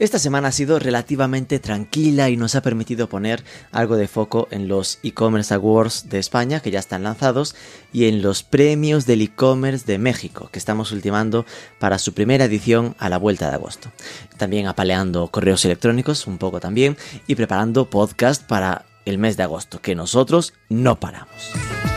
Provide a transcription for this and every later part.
esta semana ha sido relativamente tranquila y nos ha permitido poner algo de foco en los e-commerce awards de España que ya están lanzados y en los premios del e-commerce de México que estamos ultimando para su primera edición a la vuelta de agosto. También apaleando correos electrónicos un poco también y preparando podcast para el mes de agosto que nosotros no paramos.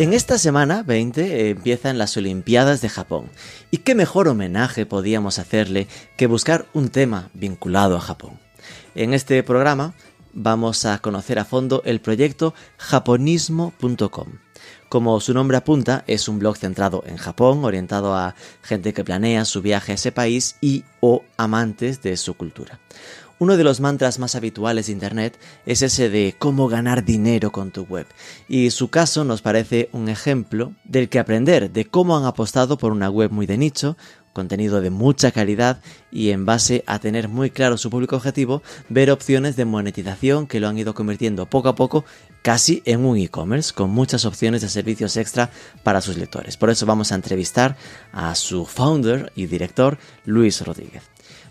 En esta semana 20 eh, empiezan las Olimpiadas de Japón. ¿Y qué mejor homenaje podíamos hacerle que buscar un tema vinculado a Japón? En este programa vamos a conocer a fondo el proyecto japonismo.com. Como su nombre apunta, es un blog centrado en Japón, orientado a gente que planea su viaje a ese país y o amantes de su cultura. Uno de los mantras más habituales de Internet es ese de cómo ganar dinero con tu web, y su caso nos parece un ejemplo del que aprender de cómo han apostado por una web muy de nicho, contenido de mucha calidad y en base a tener muy claro su público objetivo, ver opciones de monetización que lo han ido convirtiendo poco a poco casi en un e-commerce con muchas opciones de servicios extra para sus lectores. Por eso vamos a entrevistar a su founder y director, Luis Rodríguez.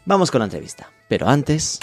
Vamos con la entrevista. Pero antes...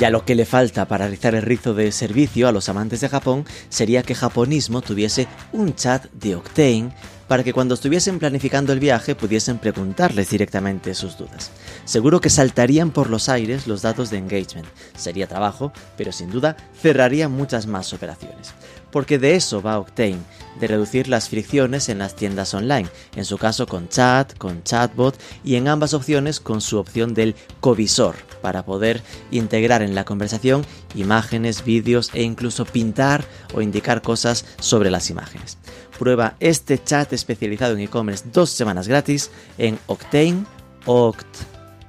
Ya lo que le falta para realizar el rizo de servicio a los amantes de Japón sería que Japonismo tuviese un chat de Octane para que cuando estuviesen planificando el viaje pudiesen preguntarles directamente sus dudas. Seguro que saltarían por los aires los datos de engagement. Sería trabajo, pero sin duda cerraría muchas más operaciones porque de eso va Octane, de reducir las fricciones en las tiendas online, en su caso con chat, con chatbot y en ambas opciones con su opción del covisor, para poder integrar en la conversación imágenes, vídeos e incluso pintar o indicar cosas sobre las imágenes. Prueba este chat especializado en e-commerce dos semanas gratis en Octane, oct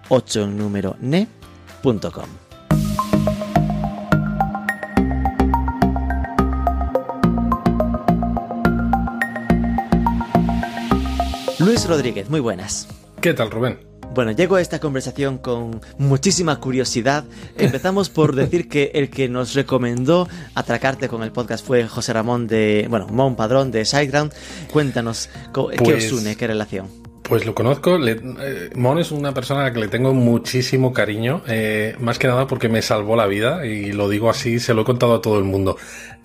8 en número ne.com. Luis Rodríguez, muy buenas. ¿Qué tal, Rubén? Bueno, llego a esta conversación con muchísima curiosidad. Empezamos por decir que el que nos recomendó atracarte con el podcast fue José Ramón de, bueno, Mon Padrón de Sideground. Cuéntanos, ¿qué os Pues- une? ¿Qué relación? Pues lo conozco. le- eh, Mon es una persona a la que le tengo muchísimo cariño, eh, más que nada porque me salvó la vida y lo digo así, se lo he contado a todo el mundo.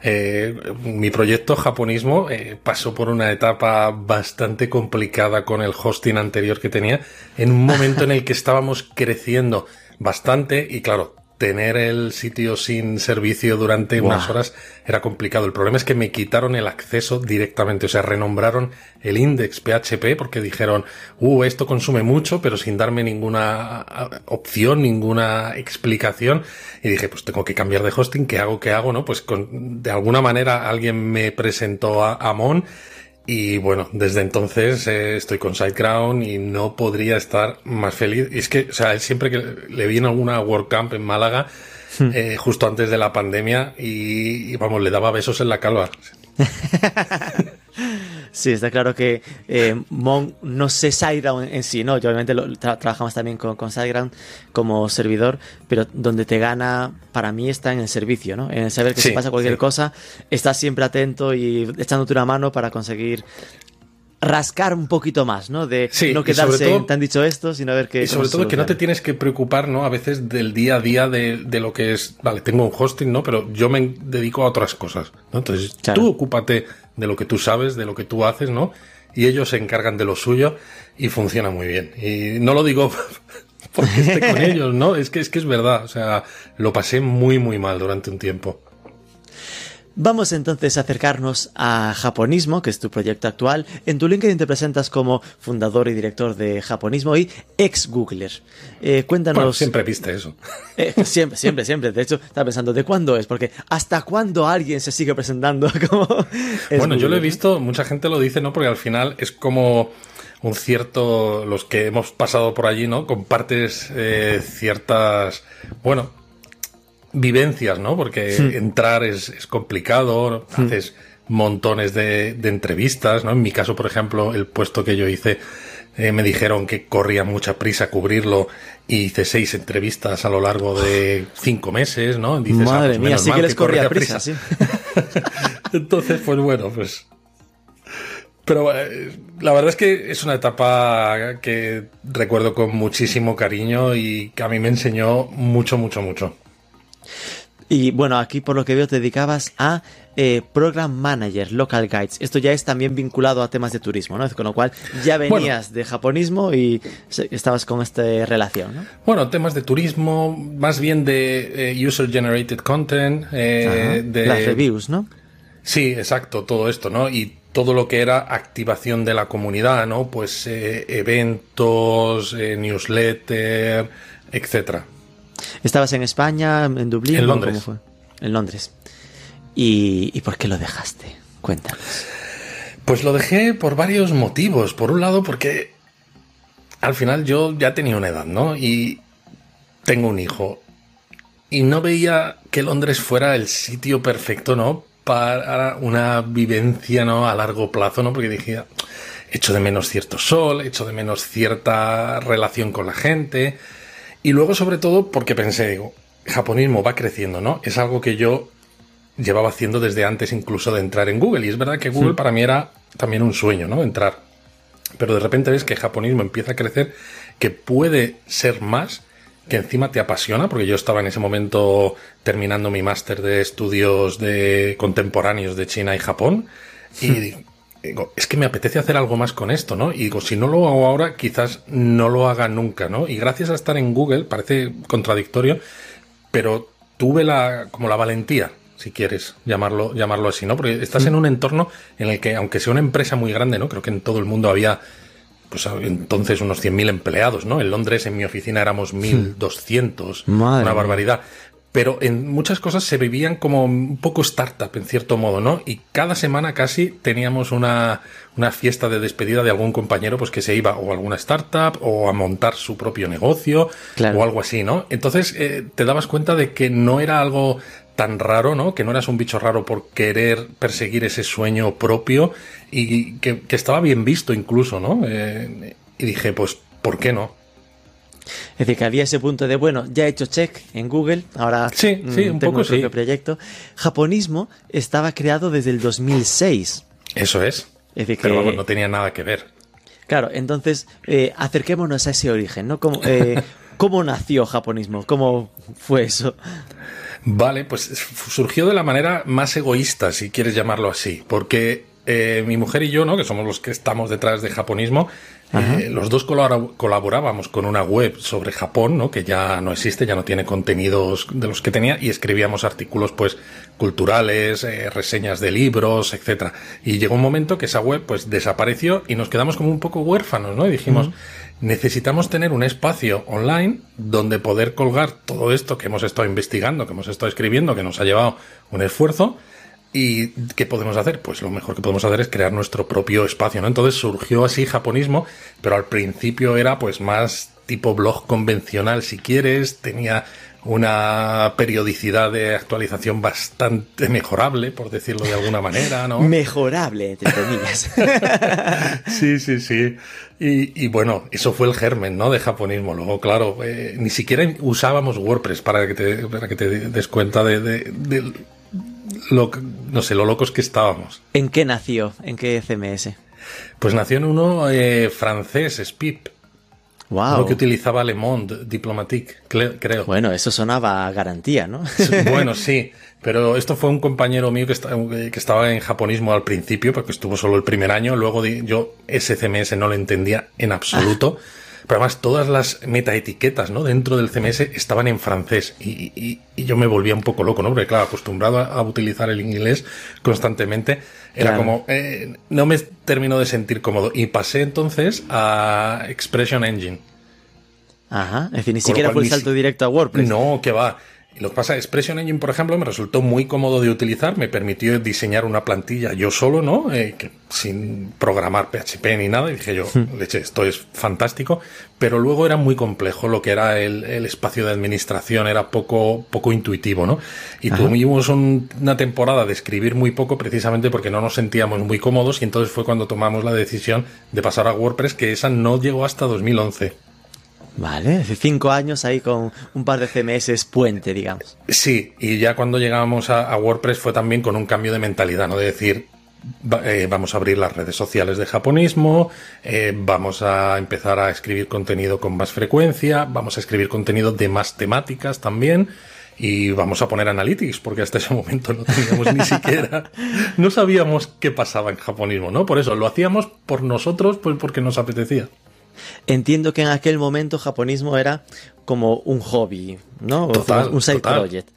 Eh, mi proyecto japonismo pasó por una etapa bastante complicada con el hosting anterior que tenía, en un momento en el que estábamos creciendo bastante y claro, tener el sitio sin servicio durante unas horas era complicado. El problema es que me quitaron el acceso directamente, o sea, renombraron el index PHP porque dijeron, uh, esto consume mucho, pero sin darme ninguna opción, ninguna explicación. Y dije, pues tengo que cambiar de hosting, ¿qué hago? ¿Qué hago? ¿No? Pues con, de alguna manera alguien me presentó a, a Mon y bueno, desde entonces eh, estoy con SiteGround y no podría estar más feliz. Y es que, o sea, él siempre que le vi en alguna WordCamp en Málaga, eh, justo antes de la pandemia, y, y, vamos, le daba besos en la calva. Sí, está claro que eh, Mon, no sé SiteGround en, en sí, ¿no? Yo obviamente lo, tra- trabajamos también con, con SiteGround como servidor, pero donde te gana, para mí, está en el servicio, ¿no? En el saber que Sí, si pasa cualquier sí. cosa, estás siempre atento y echándote una mano para conseguir rascar un poquito más, ¿no? De Sí, no quedarse todo- en te han dicho esto, sino ver que... Y sobre todo que no te tienes que preocupar, ¿no? A veces del día a día de, de lo que es, vale, tengo un hosting, ¿no? Pero yo me dedico a otras cosas, ¿no? Entonces, Claro. tú ocúpate de lo que tú sabes, de lo que tú haces, ¿no? Y ellos se encargan de lo suyo y funciona muy bien. Y no lo digo porque esté con ellos, ¿no? Es que, es que es verdad, o sea, lo pasé muy, muy mal durante un tiempo. Vamos entonces a acercarnos a Japonismo, que es tu proyecto actual. En tu LinkedIn te presentas como fundador y director de Japonismo y ex-Googler. Eh, cuéntanos... Bueno, siempre viste eso. Eh, siempre, siempre, siempre. De hecho, estaba pensando, ¿de cuándo es? Porque ¿hasta cuándo alguien se sigue presentando como... Bueno, yo lo he visto, mucha gente lo dice, ¿no? Porque al final es como un cierto, los que hemos pasado por allí, ¿no? Compartes eh, ciertas, bueno, vivencias, ¿no? Porque entrar es, es complicado, haces montones de, de, entrevistas, ¿no? En mi caso, por ejemplo, el puesto que yo hice, eh, me dijeron que corría mucha prisa cubrirlo y hice seis entrevistas a lo largo de cinco meses, ¿no? Dices, ah, Madre pues mía, sí que les corría prisa, prisa. sí. Entonces, pues bueno, pues pero eh, la verdad es que es una etapa que recuerdo con muchísimo cariño y que a mí me enseñó mucho, mucho, mucho. Y bueno, aquí por lo que veo te dedicabas a eh, Program Manager, Local Guides. Esto ya es también vinculado a temas de turismo, ¿no? Con lo cual ya venías de japonismo y estabas con esta relación, ¿no? Bueno, temas de turismo, más bien de eh, User Generated Content, de... Las reviews, ¿no? Sí, exacto, todo esto, ¿no? Y todo lo que era activación de la comunidad, ¿no? Pues eh, eventos, eh, newsletter, etcétera. ¿Estabas en España, en Dublín? En Londres. ¿Cómo fue? En Londres. ¿Y, ¿Y por qué lo dejaste? Cuéntanos. Pues lo dejé por varios motivos. Por un lado, porque al final yo ya tenía una edad, ¿no? Y tengo un hijo. Y no veía que Londres fuera el sitio perfecto, ¿no? para una vivencia ¿no? a largo plazo, ¿no? Porque dije, echo de menos cierto sol, echo de menos cierta relación con la gente. Y luego, sobre todo, porque pensé, digo, japonismo va creciendo, ¿no? Es algo que yo llevaba haciendo desde antes incluso de entrar en Google. Y es verdad que Google para mí era también un sueño, ¿no? Entrar. Pero de repente ves que japonismo empieza a crecer, que puede ser más que encima te apasiona, porque yo estaba en ese momento terminando mi máster de estudios de contemporáneos de China y Japón, y hmm. Digo, es que me apetece hacer algo más con esto, ¿no? Y digo, si no lo hago ahora, quizás no lo haga nunca, ¿no? Y gracias a estar en Google, parece contradictorio, pero tuve la, como la valentía, si quieres llamarlo, llamarlo así, ¿no? Porque estás en un entorno en el que, aunque sea una empresa muy grande, ¿no? Creo que en todo el mundo había pues entonces unos 100.000 empleados, ¿no? En Londres, en mi oficina, éramos 1.200, una barbaridad. Pero en muchas cosas se vivían como un poco startup, en cierto modo, ¿no? Y cada semana casi teníamos una, una fiesta de despedida de algún compañero, pues que se iba o a alguna startup o a montar su propio negocio o algo así, ¿no? Entonces eh, te dabas cuenta de que no era algo tan raro, ¿no? Que no eras un bicho raro por querer perseguir ese sueño propio y que, estaba bien visto incluso, ¿no? Eh, y dije, pues, ¿por qué no? Es decir, que había ese punto de, bueno, ya he hecho check en Google, ahora sí, sí, un tengo poco propio proyecto. Japonismo estaba creado desde el 2006. Eso es. es decir, Pero no tenía nada que ver. Claro, entonces eh, acerquémonos a ese origen, ¿no? ¿Cómo, eh, ¿Cómo nació japonismo? ¿Cómo fue eso? Vale, pues surgió de la manera más egoísta, si quieres llamarlo así, porque eh, mi mujer y yo, ¿no? que somos los que estamos detrás de japonismo, eh, los dos colaborábamos con una web sobre Japón, ¿no? que ya no existe, ya no tiene contenidos de los que tenía, y escribíamos artículos pues culturales, eh, reseñas de libros, etcétera. Y llegó un momento que esa web pues desapareció y nos quedamos como un poco huérfanos, ¿no? Y dijimos, necesitamos tener un espacio online donde poder colgar todo esto que hemos estado investigando, que hemos estado escribiendo, que nos ha llevado un esfuerzo. ¿Y qué podemos hacer? Pues lo mejor que podemos hacer es crear nuestro propio espacio, ¿no? Entonces surgió así japonismo, pero al principio era pues más tipo blog convencional, si quieres, tenía una periodicidad de actualización bastante mejorable, por decirlo de alguna manera, ¿no? Mejorable, entre comillas. sí, sí, sí. Y, bueno, eso fue el germen, ¿no? De japonismo. Luego, claro, eh, ni siquiera usábamos WordPress para que te, para que te des cuenta de, de, lo, no sé, lo locos que estábamos. ¿En qué nació? ¿En qué CMS? Pues nació en uno eh, francés, SPIP. Wow. Lo que utilizaba Le Monde Diplomatique, creo. Bueno, eso sonaba a garantía, ¿no? bueno, sí. Pero esto fue un compañero mío que, que estaba en japonismo al principio, porque estuvo solo el primer año. Luego yo ese CMS no lo entendía en absoluto. Pero además todas las metaetiquetas ¿no? dentro del CMS estaban en francés y, yo me volvía un poco loco, ¿no? Porque claro, acostumbrado a, utilizar el inglés constantemente, era como, eh, no me termino de sentir cómodo. Y pasé entonces a Expression Engine. Ajá, es decir, ni siquiera fue el salto directo a WordPress. No, que va. Lo que pasa, Expression Engine, por ejemplo, me resultó muy cómodo de utilizar, me permitió diseñar una plantilla yo solo, ¿no? Eh, que, sin programar PHP ni nada, y dije yo, hmm. leche, esto es fantástico, pero luego era muy complejo lo que era el, espacio de administración, era poco, poco intuitivo, ¿no? Y tuvimos una temporada de escribir muy poco precisamente porque no nos sentíamos muy cómodos y entonces fue cuando tomamos la decisión de pasar a WordPress, que esa no llegó hasta 2011. Vale, hace cinco años ahí con un par de CMS puente, digamos. Sí, y ya cuando llegábamos a, WordPress fue también con un cambio de mentalidad, ¿no? De decir, eh, vamos a abrir las redes sociales de japonismo, eh, vamos a empezar a escribir contenido con más frecuencia, vamos a escribir contenido de más temáticas también. Y vamos a poner analytics, porque hasta ese momento no teníamos ni siquiera, no sabíamos qué pasaba en japonismo, ¿no? Por eso lo hacíamos por nosotros, pues porque nos apetecía. Entiendo que en aquel momento japonismo era como un hobby, ¿no? un side project.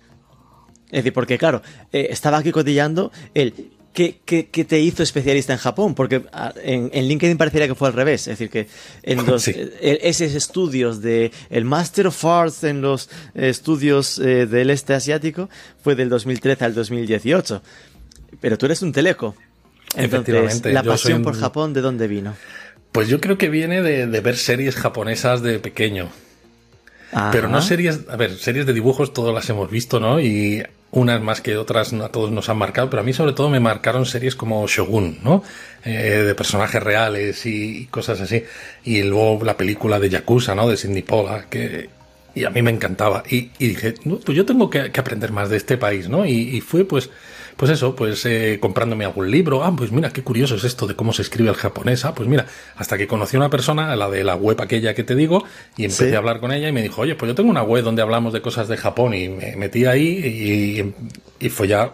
Es decir, porque claro, eh, estaba aquí cotillando el ¿Qué, te hizo especialista en Japón? Porque ah, en, LinkedIn parecería que fue al revés. Es decir, que en los, eh, esos estudios de el Master of Arts en los estudios eh, del este asiático fue del 2013 al 2018. Pero tú eres un teleco. Entonces, la pasión por Japón, ¿de dónde vino? Pues yo creo que viene de, ver series japonesas de pequeño. Pero no series, a ver, series de dibujos todas las hemos visto, ¿no? Y unas más que otras a todos nos han marcado, pero a mí sobre todo me marcaron series como Shogun, ¿no? Eh, de personajes reales y, cosas así. Y luego la película de Yakuza, ¿no? De Sidney Pola, que y a mí me encantaba. Y, dije, pues yo tengo que, aprender más de este país, ¿no? Y, fue pues pues eso, pues eh, comprándome algún libro, ah, pues mira, qué curioso es esto de cómo se escribe el japonés, ah, pues mira, hasta que conocí a una persona, la de la web aquella que te digo, y empecé a hablar con ella y me dijo, oye, pues yo tengo una web donde hablamos de cosas de Japón y me metí ahí y, fue ya...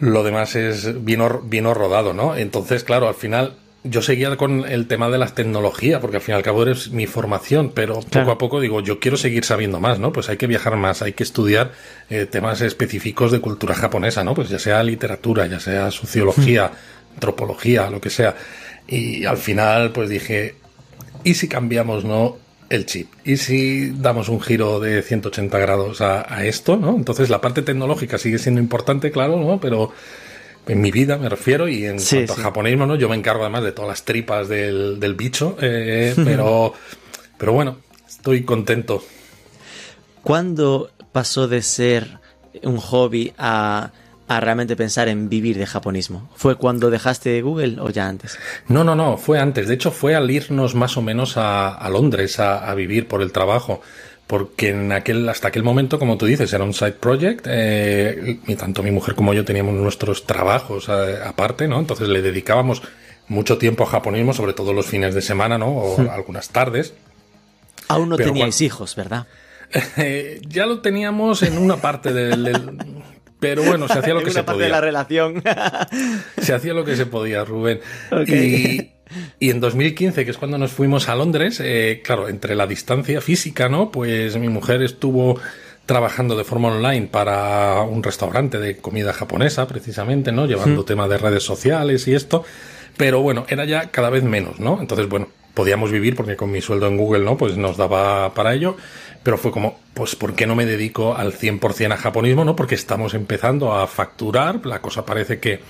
Lo demás es vino, vino rodado, ¿no? Entonces, claro, al final yo seguía con el tema de las tecnologías, porque al fin y al cabo es mi formación, pero poco a poco digo, yo quiero seguir sabiendo más, ¿no? Pues hay que viajar más, hay que estudiar eh, temas específicos de cultura japonesa, ¿no? Pues ya sea literatura, ya sea sociología, hmm. antropología, lo que sea. Y al final, pues dije, ¿y si cambiamos, no? El chip. ¿Y si damos un giro de 180 grados a, a esto, no? Entonces la parte tecnológica sigue siendo importante, claro, ¿no? Pero en mi vida me refiero, y en cuanto a japonismo, ¿no? Yo me encargo además de todas las tripas del, bicho, eh, pero, pero bueno, estoy contento. ¿Cuándo pasó de ser un hobby a, realmente pensar en vivir de japonismo? ¿Fue cuando dejaste Google o ya antes? No, no, no, fue antes. De hecho, fue al irnos más o menos a, Londres a, a, vivir por el trabajo porque en aquel, hasta aquel momento, como tú dices, era un side project, eh, y tanto mi mujer como yo teníamos nuestros trabajos eh, aparte, ¿no? Entonces le dedicábamos mucho tiempo a japonismo, sobre todo los fines de semana, ¿no? O hmm. algunas tardes. Aún no teníais hijos, ¿verdad? Eh, ya lo teníamos en una parte del... pero bueno, se hacía lo que se podía. de la relación. se hacía lo que se podía, Rubén. Y, y en 2015, que es cuando nos fuimos a Londres, eh, claro, entre la distancia física, ¿no? Pues mi mujer estuvo trabajando de forma online para un restaurante de comida japonesa, precisamente, ¿no? Llevando tema de redes sociales y esto. Pero bueno, era ya cada vez menos, ¿no? Entonces, bueno, podíamos vivir porque con mi sueldo en Google, ¿no? Pues nos daba para ello. Pero fue como, pues, ¿por qué no me dedico al 100% a japonismo, ¿no? Porque estamos empezando a facturar, la cosa parece que,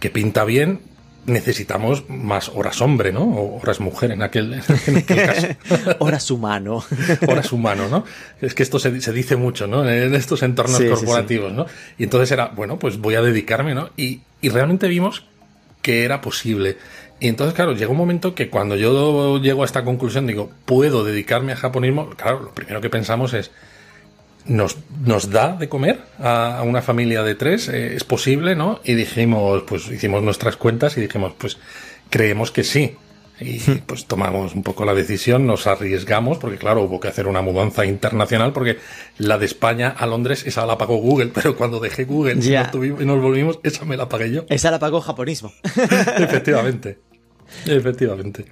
que pinta bien, necesitamos más horas hombre, ¿no? O horas mujer en aquel, caso. horas humano. horas humano, ¿no? Es que esto se, dice mucho, ¿no? En estos entornos corporativos, ¿no? Y entonces era, bueno, pues voy a dedicarme, ¿no? Y, y realmente vimos que era posible. Y entonces, claro, llegó un momento que cuando yo llego a esta conclusión, digo, puedo dedicarme a japonismo, claro, lo primero que pensamos es, nos, nos da de comer a, una familia de tres, eh, es posible, ¿no? Y dijimos, pues hicimos nuestras cuentas y dijimos, pues creemos que sí. Y hmm. pues tomamos un poco la decisión, nos arriesgamos, porque claro, hubo que hacer una mudanza internacional, porque la de España a Londres, esa la pagó Google, pero cuando dejé Google y, nos volvimos, esa me la pagué yo. Esa la pagó japonismo. efectivamente, efectivamente.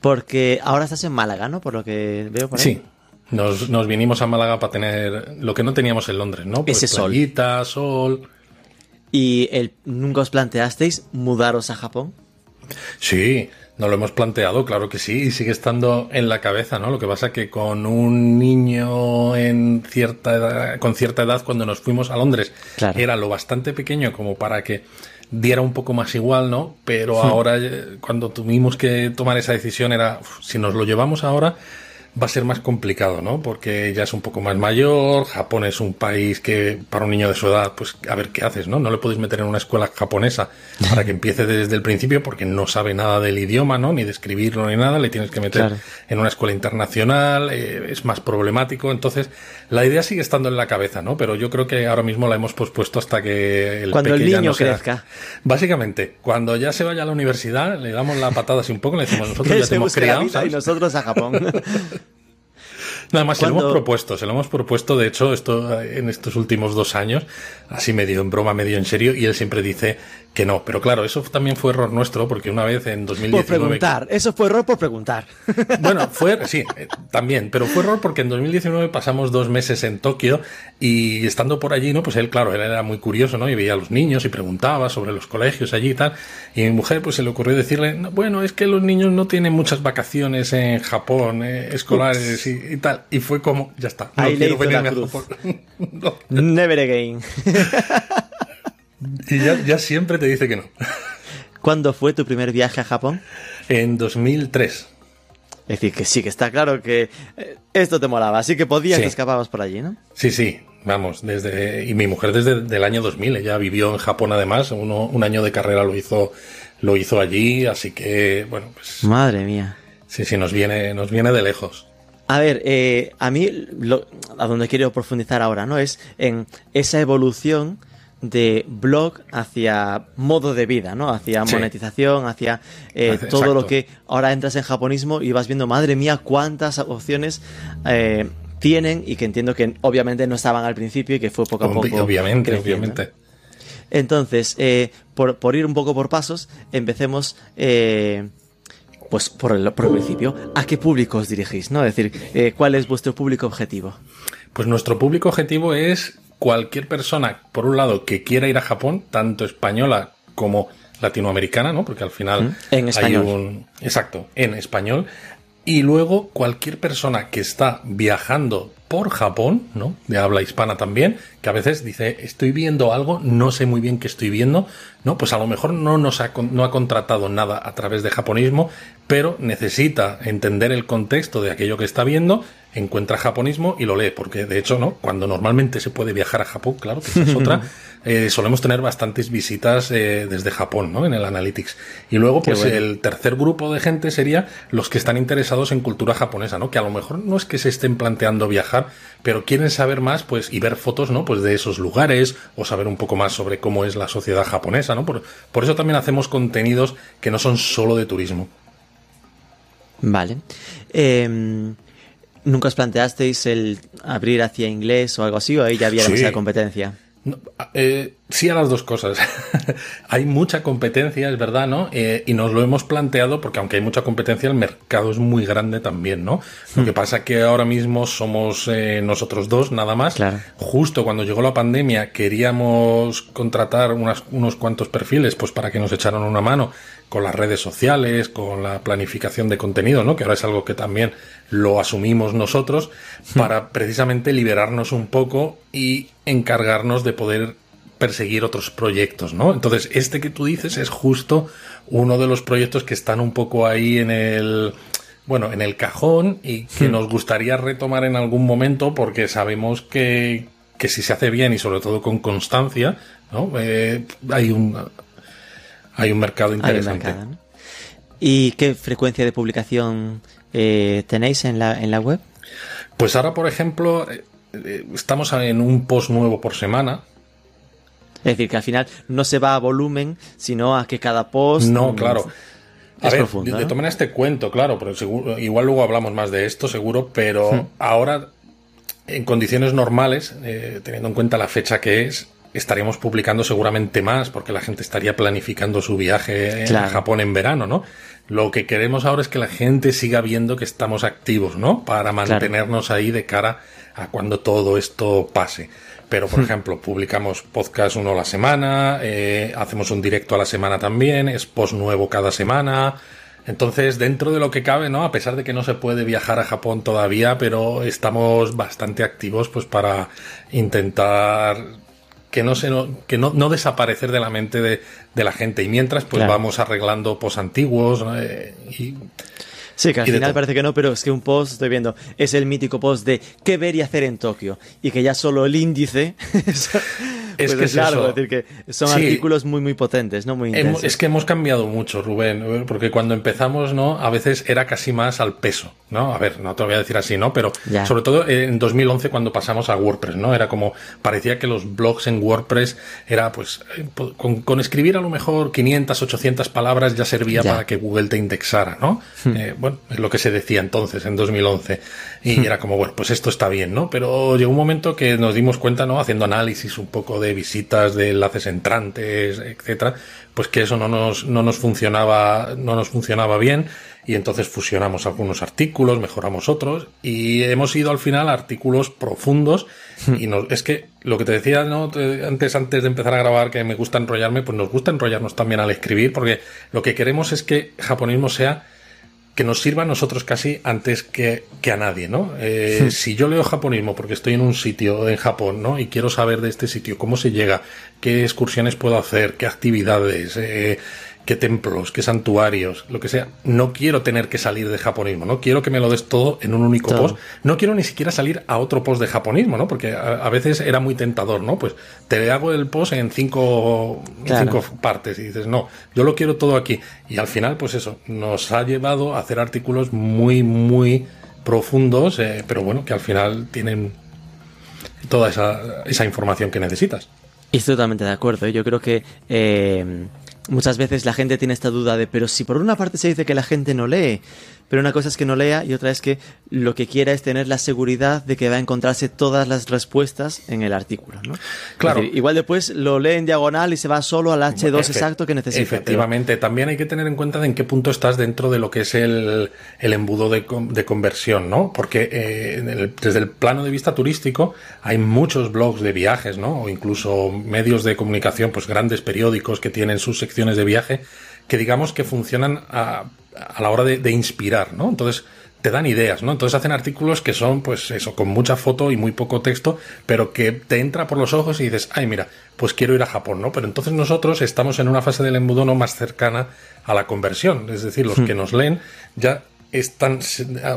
Porque ahora estás en Málaga, ¿no? Por lo que veo por ahí. Sí, nos, nos, vinimos a Málaga para tener lo que no teníamos en Londres, ¿no? Pues Ese sol. sol. ¿Y el, nunca os planteasteis mudaros a Japón? Sí, No lo hemos planteado, claro que sí, y sigue estando en la cabeza, ¿no? Lo que pasa que con un niño en cierta edad, con cierta edad, cuando nos fuimos a Londres, era lo bastante pequeño como para que diera un poco más igual, ¿no? Pero hmm. ahora, eh, cuando tuvimos que tomar esa decisión, era, si nos lo llevamos ahora, va a ser más complicado, ¿no? Porque ya es un poco más mayor, Japón es un país que para un niño de su edad, pues a ver qué haces, ¿no? No le puedes meter en una escuela japonesa para que empiece desde el principio porque no sabe nada del idioma, ¿no? Ni de escribirlo ni nada, le tienes que meter en una escuela internacional, eh, es más problemático, entonces la idea sigue estando en la cabeza, ¿no? Pero yo creo que ahora mismo la hemos pospuesto hasta que el Cuando el niño crezca. Básicamente, cuando ya se vaya a la universidad, le damos la patada así un poco, le decimos, nosotros ya tenemos criado, y nosotros a Japón. Nada más, se lo hemos propuesto, se lo hemos propuesto, de hecho, esto en estos últimos dos años, así medio en broma, medio en serio, y él siempre dice que no. Pero claro, eso también fue error nuestro, porque una vez en 2019... Por preguntar, eso fue error por preguntar. Bueno, fue, sí, eh, también, pero fue error porque en 2019 pasamos dos meses en Tokio y estando por allí, ¿no? Pues él, claro, él era muy curioso, ¿no? Y veía a los niños y preguntaba sobre los colegios allí y tal. Y mi mujer, pues se le ocurrió decirle, bueno, es que los niños no tienen muchas vacaciones en Japón, eh, escolares y, tal. Y fue como, ya está. No Ahí quiero venirme a Japón. Never again. Y ya, siempre te dice que no. ¿Cuándo fue tu primer viaje a Japón? En 2003. Es decir, que sí, que está claro que eh, esto te molaba, así que podías que escapabas por allí, ¿no? Sí, sí, vamos, desde y mi mujer desde el año 2000, ella vivió en Japón además, un año de carrera lo hizo lo hizo allí, así que bueno, pues Madre mía. Sí, sí, nos viene nos viene de lejos. A ver, eh, a mí a donde quiero profundizar ahora, ¿no? Es en esa evolución de blog hacia modo de vida, ¿no? Hacia monetización, hacia eh, todo lo que ahora entras en japonismo y vas viendo, madre mía, cuántas opciones eh, tienen y que entiendo que obviamente no estaban al principio y que fue poco a poco. Obviamente, obviamente. Entonces, eh, por, ir un poco por pasos, empecemos pues por el, por el principio. ¿A qué público os dirigís? ¿no? Es decir, ¿cuál es vuestro público objetivo? Pues nuestro público objetivo es cualquier persona, por un lado, que quiera ir a Japón, tanto española como latinoamericana, ¿no? Porque al final en español. hay un exacto, en español. Y luego cualquier persona que está viajando por Japón, ¿no? De habla hispana también, que a veces dice, estoy viendo algo, no sé muy bien qué estoy viendo, ¿no? Pues a lo mejor no nos ha, no ha contratado nada a través de japonismo, pero necesita entender el contexto de aquello que está viendo encuentra japonismo y lo lee, porque de hecho, ¿no? Cuando normalmente se puede viajar a Japón, claro, que es otra, eh, solemos tener bastantes visitas eh, desde Japón, ¿no? En el Analytics. Y luego, pues el tercer grupo de gente sería los que están interesados en cultura japonesa, ¿no? Que a lo mejor no es que se estén planteando viajar, pero quieren saber más, pues, y ver fotos, ¿no? Pues de esos lugares, o saber un poco más sobre cómo es la sociedad japonesa, ¿no? Por, por eso también hacemos contenidos que no son solo de turismo. Vale. Eh, ¿Nunca os planteasteis el abrir hacia inglés o algo así? ¿O ahí ya había demasiada competencia? Eh, sí a las dos cosas. hay mucha competencia, es verdad, ¿no? Eh, y nos lo hemos planteado porque aunque hay mucha competencia, el mercado es muy grande también, ¿no? Lo que hmm. pasa que ahora mismo somos eh, nosotros dos, nada más. Justo cuando llegó la pandemia queríamos contratar unos cuantos perfiles pues para que nos echaran una mano con las redes sociales, con la planificación de contenido, ¿no? Que ahora es algo que también lo asumimos nosotros hmm. para precisamente liberarnos un poco y encargarnos de poder perseguir otros proyectos, ¿no? Entonces, este que tú dices es justo uno de los proyectos que están un poco ahí en el bueno, en el cajón y que hmm. nos gustaría retomar en algún momento porque sabemos que, que si se hace bien y sobre todo con constancia, ¿no? Eh, hay un hay un mercado interesante. ¿Y qué frecuencia de publicación eh, tenéis en la, en la web? Pues ahora, por ejemplo, eh, eh, estamos en un post nuevo por semana. Es decir, que al final no se va a volumen, sino a que cada post. No, claro. A ver, profundo, de, todas este cuento, claro, pero seguro, igual luego hablamos más de esto, seguro, pero hmm. ahora, en condiciones normales, teniendo en cuenta la fecha que es, estaríamos publicando seguramente más porque la gente estaría planificando su viaje a Japón en verano, ¿no? Lo que queremos ahora es que la gente siga viendo que estamos activos, ¿no? Para mantenernos ahí de cara a cuando todo esto pase. Pero, por hmm. ejemplo, publicamos podcast uno a la semana, eh, hacemos un directo a la semana también, es post nuevo cada semana, Entonces, dentro de lo que cabe, ¿no? A pesar de que no se puede viajar a Japón todavía, pero estamos bastante activos pues para intentar que no se que no, no desaparecer de la mente de, de la gente. Y mientras, pues Claro. vamos arreglando pos antiguos eh, y Sí, que al final parece que no, pero es que un post, estoy viendo, es el mítico post de qué ver y hacer en Tokio. Y que ya solo el índice es, pues que es largo, eso. es decir, que son Sí. artículos muy, muy potentes, ¿no? Muy intensos. es que hemos cambiado mucho, Rubén, porque cuando empezamos, ¿no? A veces era casi más al peso, ¿no? A ver, no te lo voy a decir así, ¿no? Pero Ya. sobre todo en 2011 cuando pasamos a WordPress, ¿no? Era como, parecía que los blogs en WordPress era, pues, eh, con, con escribir a lo mejor 500, 800 palabras ya servía Ya. Hmm. para que Google te indexara, ¿no? Eh, bueno, es lo que se decía entonces, en 2011. Y era como, bueno, pues esto está bien, ¿no? Pero llegó un momento que nos dimos cuenta, ¿no? Haciendo análisis un poco de visitas, de enlaces entrantes, etcétera, pues que eso no nos, no nos funcionaba, no nos funcionaba bien. Y entonces fusionamos algunos artículos, mejoramos otros, y hemos ido al final a artículos profundos. Y nos, es que lo que te decía ¿no? Te- antes, antes de empezar a grabar, que me gusta enrollarme, pues nos gusta enrollarnos también al escribir, porque lo que queremos es que japonismo sea que nos sirva a nosotros casi antes que, que a nadie, ¿no? Eh, Si yo leo japonismo porque estoy en un sitio en Japón, ¿no? Y quiero saber de este sitio, cómo se llega, qué excursiones puedo hacer, qué actividades, eh, qué templos, qué santuarios, lo que sea. No quiero tener que salir de japonismo, ¿no? Quiero que me lo des todo en un único post. No quiero ni siquiera salir a otro post de japonismo, ¿no? Porque a, a veces era muy tentador, ¿no? Pues te hago el post en cinco, Claro. cinco partes y dices, no, yo lo quiero todo aquí. Y al final, pues eso, nos ha llevado a hacer artículos muy, muy profundos, eh, pero bueno, que al final tienen toda esa, esa información que necesitas. Y estoy totalmente de acuerdo. ¿eh? Yo creo que eh, muchas veces la gente tiene esta duda de, pero si por una parte se dice que la gente no lee, pero una cosa es que no lea y otra es que lo que quiera es tener la seguridad de que va a encontrarse todas las respuestas en el artículo. ¿no? Claro. Decir, igual después lo lee en diagonal y se va solo al H2 Efe- exacto que necesita. pero- Efectivamente, también hay que tener en cuenta de en qué punto estás dentro de lo que es el, el embudo de, de conversión, ¿no? Porque eh, el- desde el plano de vista turístico hay muchos blogs de viajes, ¿no? O incluso medios de comunicación, pues grandes periódicos que tienen sus secciones de viaje, que digamos que funcionan a, a la hora de, de inspirar, ¿no? Entonces te dan ideas, ¿no? Entonces hacen artículos que son, pues eso, con mucha foto y muy poco texto, pero que te entra por los ojos y dices, ay, mira, pues quiero ir a Japón, ¿no? Pero entonces nosotros estamos en una fase del embudo no más cercana a la conversión, es decir, los que nos leen ya están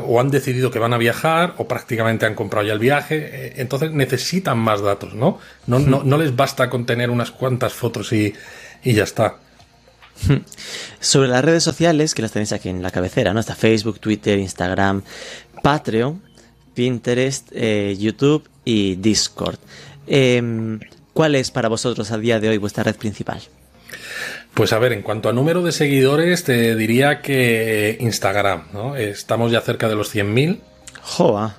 o han decidido que van a viajar o prácticamente han comprado ya el viaje, eh, entonces necesitan más datos, ¿no? No, no, no les basta con tener unas cuantas fotos y, y ya está. Sobre las redes sociales, que las tenéis aquí en la cabecera, ¿no? Está Facebook, Twitter, Instagram, Patreon, Pinterest, eh, YouTube y Discord. Em, ¿Cuál es para vosotros a día de hoy vuestra red principal? Pues a ver, en cuanto a número de seguidores, te diría que Instagram, ¿no? Estamos ya cerca de los 100.000 Joa.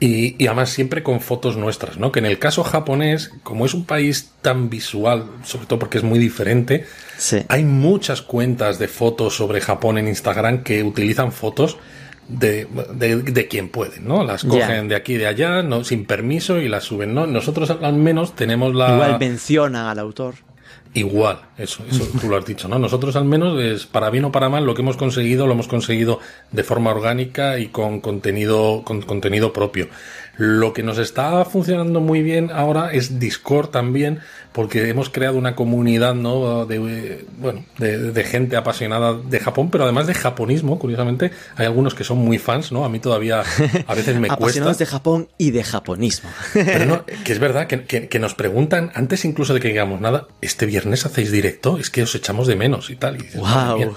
Y, y además siempre con fotos nuestras, ¿no? Que en el caso japonés, como es un país tan visual, sobre todo porque es muy diferente, Sí. hay muchas cuentas de fotos sobre Japón en Instagram que utilizan fotos de, de, de quien pueden, ¿no? Las cogen de aquí y de allá, no, sin permiso y las suben, ¿no? Nosotros al menos tenemos la... Igual mencionan al autor. Igual, eso, eso tú lo has dicho, ¿no? Nosotros al menos, es, para bien o para mal, lo que hemos conseguido, lo hemos conseguido de forma orgánica y con contenido, con contenido propio. Lo que nos está funcionando muy bien ahora es Discord también, porque hemos creado una comunidad, ¿no? De, bueno, de, de gente apasionada de Japón, pero además de japonismo, curiosamente, hay algunos que son muy fans, ¿no? A mí todavía a veces me cuesta. Apasionados de Japón y de japonismo. Pero no, que es verdad que, que- que nos preguntan, antes incluso de que digamos nada, este viernes hacéis directo, es que os echamos de menos y tal. Y dices, Guau.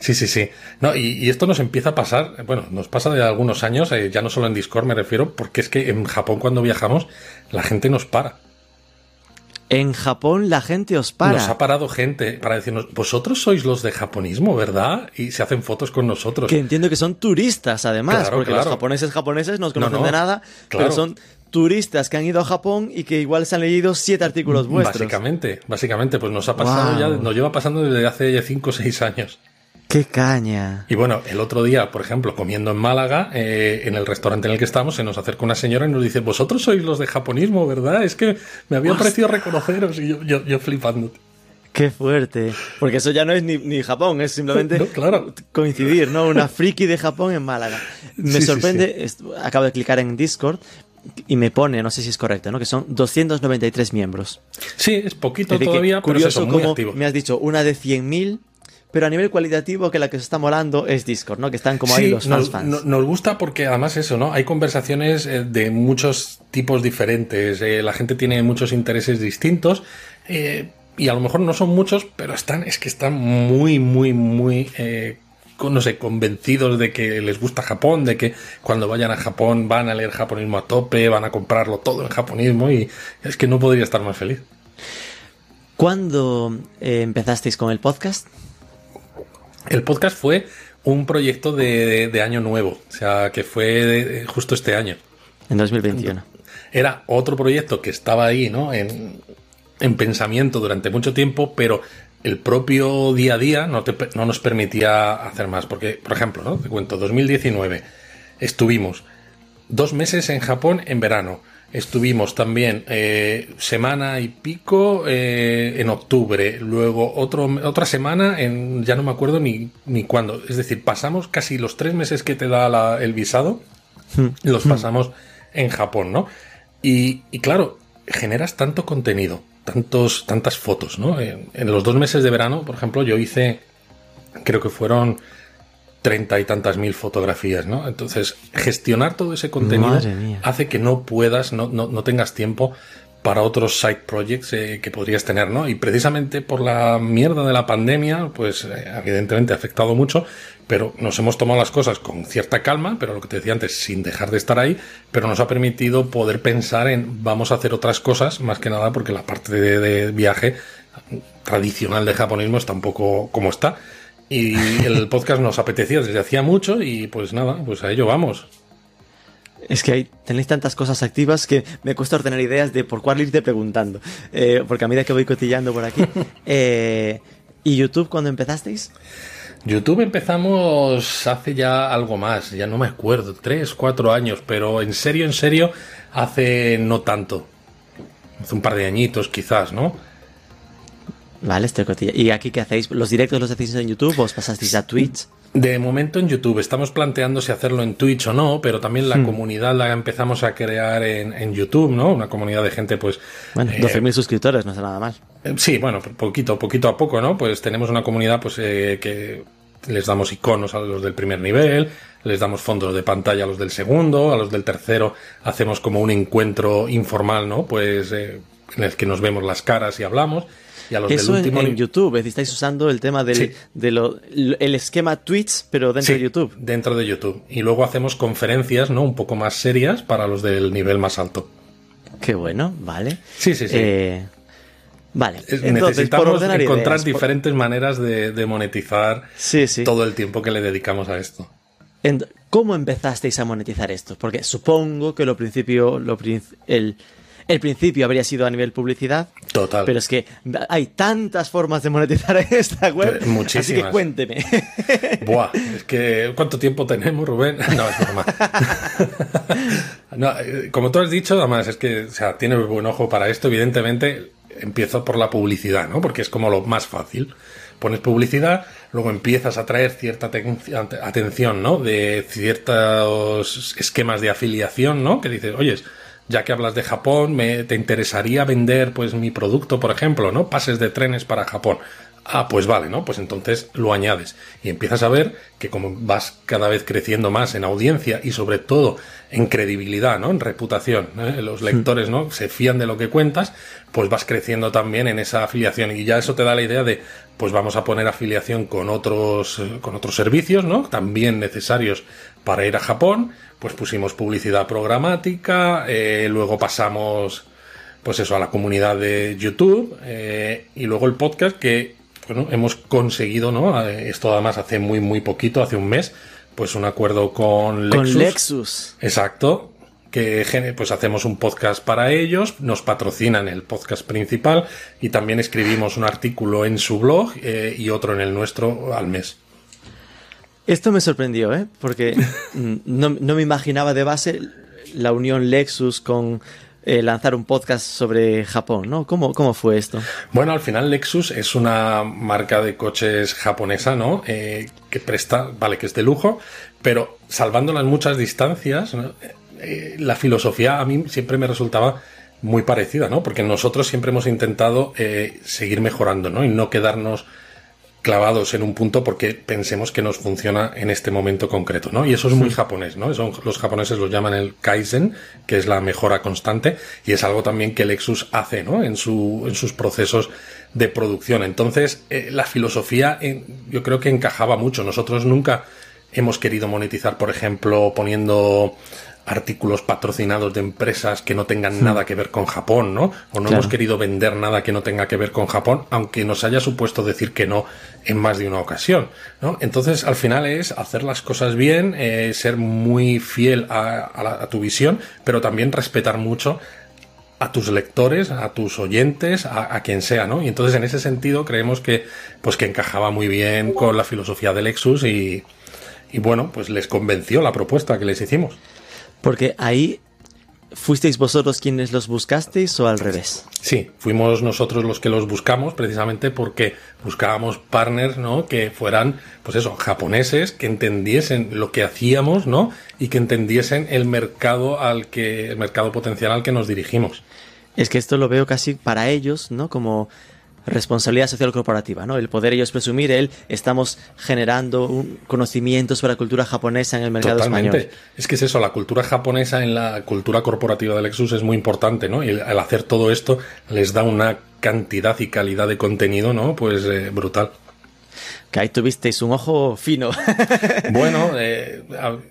Sí, sí, sí. No, y, y esto nos empieza a pasar, bueno, nos pasa de algunos años, eh, ya no solo en Discord me refiero, porque es que en Japón cuando viajamos la gente nos para. En Japón la gente os para. Nos ha parado gente para decirnos, vosotros sois los de japonismo, ¿verdad? Y se hacen fotos con nosotros. Que entiendo que son turistas, además, Claro, porque claro. los japoneses japoneses no conocen no, de nada, claro. pero son turistas que han ido a Japón y que igual se han leído siete artículos vuestros. Básicamente, básicamente, pues nos ha pasado ya, nos lleva pasando desde hace 5 o 6 años. ¡Qué caña! Y bueno, el otro día, por ejemplo, comiendo en Málaga, eh, en el restaurante en el que estamos, se nos acerca una señora y nos dice, vosotros sois los de japonismo, ¿verdad? Es que me había parecido reconoceros y yo, yo, yo flipando. Qué fuerte. Porque eso ya no es ni, ni Japón, es simplemente No, claro. coincidir, ¿no? Una friki de Japón en Málaga. Me Sí, sí, sorprende, acabo de clicar en Discord y me pone, no sé si es correcto, ¿no? Que son 293 miembros. Sí, es poquito Es decir, que todavía, pero es curioso eso, muy como activo. me has dicho una de 100.000, pero a nivel cualitativo que la que se está molando es Discord, ¿no? Que están como ahí los nos, fans fans. no- nos gusta porque además eso, ¿no? Hay conversaciones eh, de muchos tipos diferentes, eh, la gente tiene muchos intereses distintos eh, y a lo mejor no son muchos, pero están, es que están muy, muy, muy, eh, no sé, convencidos de que les gusta Japón, de que cuando vayan a Japón van a leer japonismo a tope, van a comprarlo todo en japonismo y es que no podría estar más feliz. ¿Cuándo eh, empezasteis con el podcast? El podcast fue un proyecto de, de- de año nuevo, o sea, que fue de- justo este año. En 2021. Era otro proyecto que estaba ahí, ¿no? En, en pensamiento durante mucho tiempo, pero el propio día a día no, te no nos permitía hacer más. Porque, por ejemplo, ¿no? Te cuento, 2019 estuvimos dos meses en Japón en verano. Estuvimos también eh, semana y pico eh, en octubre, luego otro, otra semana en ya no me acuerdo ni, ni cuándo. Es decir, pasamos casi los tres meses que te da la- el visado, los pasamos en Japón, ¿no? Y, y claro, generas tanto contenido, tantos, tantas fotos, ¿no? En, en los dos meses de verano, por ejemplo, yo hice, creo que fueron treinta y tantas mil fotografías, ¿no? Entonces, gestionar todo ese contenido hace que no puedas, no, no, no tengas tiempo para otros side projects eh, que podrías tener, ¿no? Y precisamente por la mierda de la pandemia, pues eh, evidentemente ha afectado mucho, pero nos hemos tomado las cosas con cierta calma, pero lo que te decía antes, sin dejar de estar ahí, pero nos ha permitido poder pensar en vamos a hacer otras cosas, más que nada porque la parte de, de viaje tradicional de japonismo está un poco como está. Y el podcast nos apetecía desde hacía mucho y pues nada, pues a ello vamos. Es que hay, tenéis tantas cosas activas que me cuesta ordenar ideas de por cuál irte preguntando. Eh, porque a medida que voy cotillando por aquí. Eh, ¿Y YouTube cuando empezasteis? YouTube empezamos hace ya algo más, ya no me acuerdo, tres, cuatro años, pero en serio, en serio, hace no tanto. Hace un par de añitos quizás, ¿no? Vale, estoy cotillando. ¿Y aquí qué hacéis? ¿Los directos los hacéis en YouTube o os pasasteis a Twitch? De momento en YouTube estamos planteando si hacerlo en Twitch o no, pero también la comunidad la empezamos a crear en, en YouTube, ¿no? Una comunidad de gente, pues... Bueno, eh, 12.000 suscriptores, no está nada mal. Eh, Sí, bueno, poquito, poquito a poco, ¿no? Pues tenemos una comunidad pues eh, que les damos iconos a los del primer nivel, les damos fondos de pantalla a los del segundo, a los del tercero hacemos como un encuentro informal, ¿no? Pues eh, en el que nos vemos las caras y hablamos. Y a los Eso del en, último en ni- YouTube, es estáis usando el tema del Sí. de lo- el esquema Twitch, pero dentro Sí, de YouTube. Dentro de YouTube. Y luego hacemos conferencias, ¿no? Un poco más serias para los del nivel más alto. Qué bueno, vale. Sí, sí, sí. Eh, vale, Es- entonces, Necesitamos encontrar ideas, por- diferentes maneras de, de monetizar Sí, sí. todo el tiempo que le dedicamos a esto. ¿Cómo empezasteis a monetizar esto? Porque supongo que lo principio, lo el, el principio habría sido a nivel publicidad, Total. pero es que hay tantas formas de monetizar esta web. Muchísimas. Así que cuénteme. Buah, es que ¿cuánto tiempo tenemos, Rubén? No, es broma. No, eh, como tú has dicho, además, es que, o sea, tienes buen ojo para esto, evidentemente, empiezo por la publicidad, ¿no? Porque es como lo más fácil. Pones publicidad, luego empiezas a traer cierta aten- atención, ¿no? De ciertos esquemas de afiliación, ¿no? Que dices, oyes, ya que hablas de Japón, me, te interesaría vender, pues, mi producto, por ejemplo, ¿no? Pases de trenes para Japón. Ah, pues vale, ¿no? Pues entonces lo añades y empiezas a ver que como vas cada vez creciendo más en audiencia y sobre todo en credibilidad, ¿no? En reputación, ¿eh? los lectores, ¿no? Se fían de lo que cuentas, pues vas creciendo también en esa afiliación y ya eso te da la idea de, pues vamos a poner afiliación con otros, eh, con otros servicios, ¿no? También necesarios para ir a Japón, pues pusimos publicidad programática, eh, luego pasamos pues eso, a la comunidad de YouTube eh, y luego el podcast que bueno, hemos conseguido, ¿no? Eh, Esto además hace muy, muy poquito, hace un mes, pues un acuerdo con Lexus. Con Lexus. Exacto. Que pues hacemos un podcast para ellos, nos patrocinan el podcast principal y también escribimos un artículo en su blog eh, y otro en el nuestro al mes. Esto me sorprendió, ¿eh? Porque no, no me imaginaba de base la unión Lexus con, eh, lanzar un podcast sobre Japón, ¿no? ¿Cómo, ¿Cómo fue esto? Bueno, al final Lexus es una marca de coches japonesa, ¿no? Eh, que presta, vale, que es de lujo, pero salvando las muchas distancias, eh, la filosofía a mí siempre me resultaba muy parecida, ¿no? Porque nosotros siempre hemos intentado seguir mejorando, ¿no? Y no quedarnos clavados en un punto porque pensemos que nos funciona en este momento concreto, ¿no? Y eso es muy japonés, ¿no? los japoneses lo llaman el kaizen, que es la mejora constante, y es algo también que Lexus hace, ¿no? En, su, en sus procesos de producción. Entonces, eh, la filosofía yo creo que encajaba mucho. Nosotros nunca hemos querido monetizar, por ejemplo, poniendo artículos patrocinados de empresas que no tengan hmm. nada que ver con Japón, ¿no? O no hemos querido vender nada que no tenga que ver con Japón, aunque nos haya supuesto decir que no en más de una ocasión, ¿no? Entonces, al final es hacer las cosas bien, eh, ser muy fiel a, tu visión, pero también respetar mucho a tus lectores, a tus oyentes, a, quien sea, ¿no? Y entonces en ese sentido creemos que, pues que encajaba muy bien con la filosofía de Lexus y, y bueno, pues les convenció la propuesta que les hicimos. Porque ahí ¿Fuisteis vosotros quienes los buscasteis o al revés? Sí, fuimos nosotros los que los buscamos precisamente porque buscábamos partners, ¿no? Que fueran, pues eso, japoneses, que entendiesen lo que hacíamos, ¿no? Y que entendiesen el mercado al que, el mercado potencial al que nos dirigimos. Es que esto lo veo casi para ellos, ¿no? Como responsabilidad social corporativa, ¿no? El poder ellos presumir el estamos generando un conocimiento sobre la cultura japonesa en el mercado Totalmente. Es que es eso, la cultura japonesa en la cultura corporativa de Lexus es muy importante, ¿no? Y al hacer todo esto les da una cantidad y calidad de contenido, ¿no? Pues eh, brutal que ahí tuvisteis un ojo fino. bueno, eh,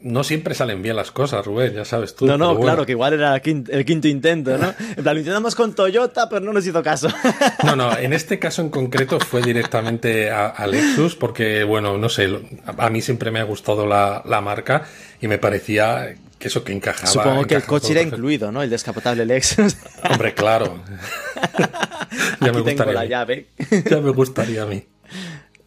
no siempre salen bien las cosas, Rubén, ya sabes tú. No, no, claro, que igual era el quinto, intento, ¿no? lo intentamos con Toyota, pero no nos hizo caso. no, no, en este caso en concreto fue directamente a, Lexus, porque, bueno, no sé, a mí siempre me ha gustado la, marca y me parecía que eso que encajaba. Supongo que el coche era incluido, ¿no? El descapotable Lexus. Hombre, claro. ya me gustaría la llave. ya me gustaría a mí.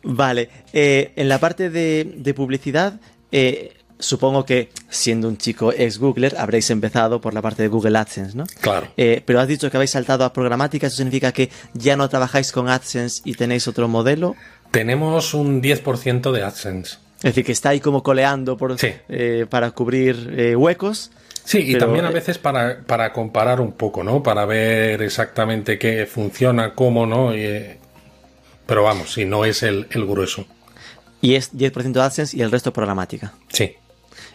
Vale, eh, en la parte de, publicidad, eh, supongo que siendo un chico ex Googler habréis empezado por la parte de Google AdSense, ¿no? Claro. Eh, pero has dicho que habéis saltado a programática, ¿eso significa que ya no trabajáis con AdSense y tenéis otro modelo? Tenemos un 10% de AdSense. Es decir, que está ahí como coleando por, para cubrir huecos. Sí, y también a veces para, para, comparar un poco, ¿no? Para ver exactamente qué funciona, cómo, ¿no? Y, pero vamos, si no es el, grueso. Y es 10% AdSense y el resto programática. Sí.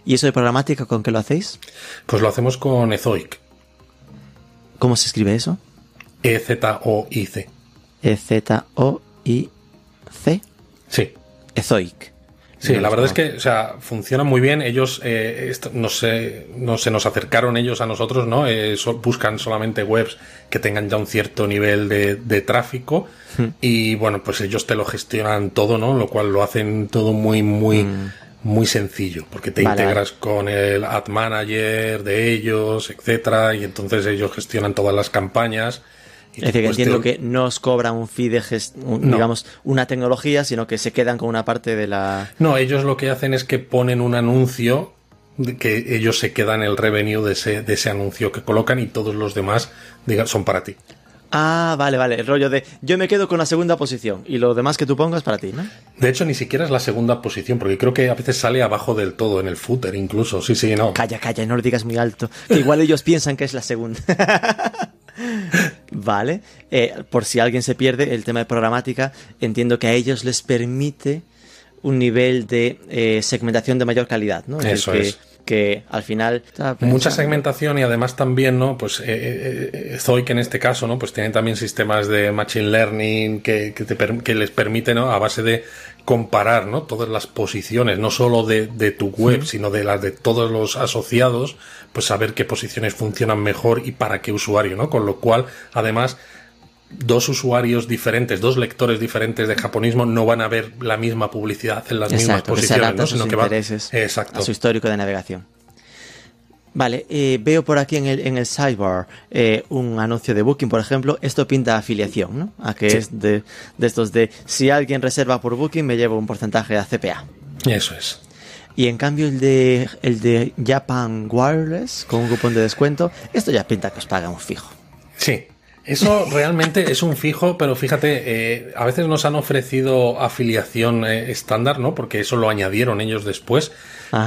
¿Y eso de programática con qué lo hacéis? Pues lo hacemos con Ezoic. ¿Cómo se escribe eso? E-Z-O-I-C. E-Z-O-I-C. Sí. Ezoic. Sí, la verdad es que, o sea, funciona muy bien. Ellos, eh, no, se, no se nos acercaron ellos a nosotros, ¿no? Eh, buscan solamente webs que tengan ya un cierto nivel de, tráfico hmm. y, bueno, pues ellos te lo gestionan todo, ¿no? Lo cual lo hacen todo muy, muy, hmm. muy sencillo, porque te integras con el ad manager de ellos, etcétera, y entonces ellos gestionan todas las campañas es decir, que entiendo que no os cobran un fee de, digamos, una tecnología, sino que se quedan con una parte de la... No, ellos lo que hacen es que ponen un anuncio que ellos se quedan el revenue de ese, de ese anuncio que colocan y todos los demás digan, son para ti. Ah, vale, vale. El rollo de yo me quedo con la segunda posición y lo demás que tú pongas para ti, ¿no? De hecho, ni siquiera es la segunda posición, porque creo que a veces sale abajo del todo, en el footer incluso. Sí, sí, no. Calla, calla, no lo digas muy alto. Que igual ellos piensan que es la segunda. Vale. Eh, por si alguien se pierde, el tema de programática, entiendo que a ellos les permite un nivel de eh, segmentación de mayor calidad, ¿no? Eso es que al final mucha segmentación y además también no pues eh, Zoic en este caso no pues tienen también sistemas de machine learning que, que, les permiten ¿no? a base de comparar ¿no? todas las posiciones, no solo de, tu web, sino de las de todos los asociados, pues saber qué posiciones funcionan mejor y para qué usuario, ¿no? Con lo cual, además, dos usuarios diferentes, dos lectores diferentes de japonismo no van a ver la misma publicidad en las mismas posiciones, ¿no? sino que van a su histórico de navegación. Vale, eh, veo por aquí en el, en el sidebar eh, un anuncio de Booking, por ejemplo. Esto pinta afiliación, ¿no? A que es de, estos de si alguien reserva por Booking me llevo un porcentaje a CPA. Eso es. Y en cambio el de, el de Japan Wireless, con un cupón de descuento, esto ya pinta que os paga un fijo. Sí, eso realmente es un fijo, pero fíjate, eh, a veces nos han ofrecido afiliación eh, estándar, ¿no? Porque eso lo añadieron ellos después.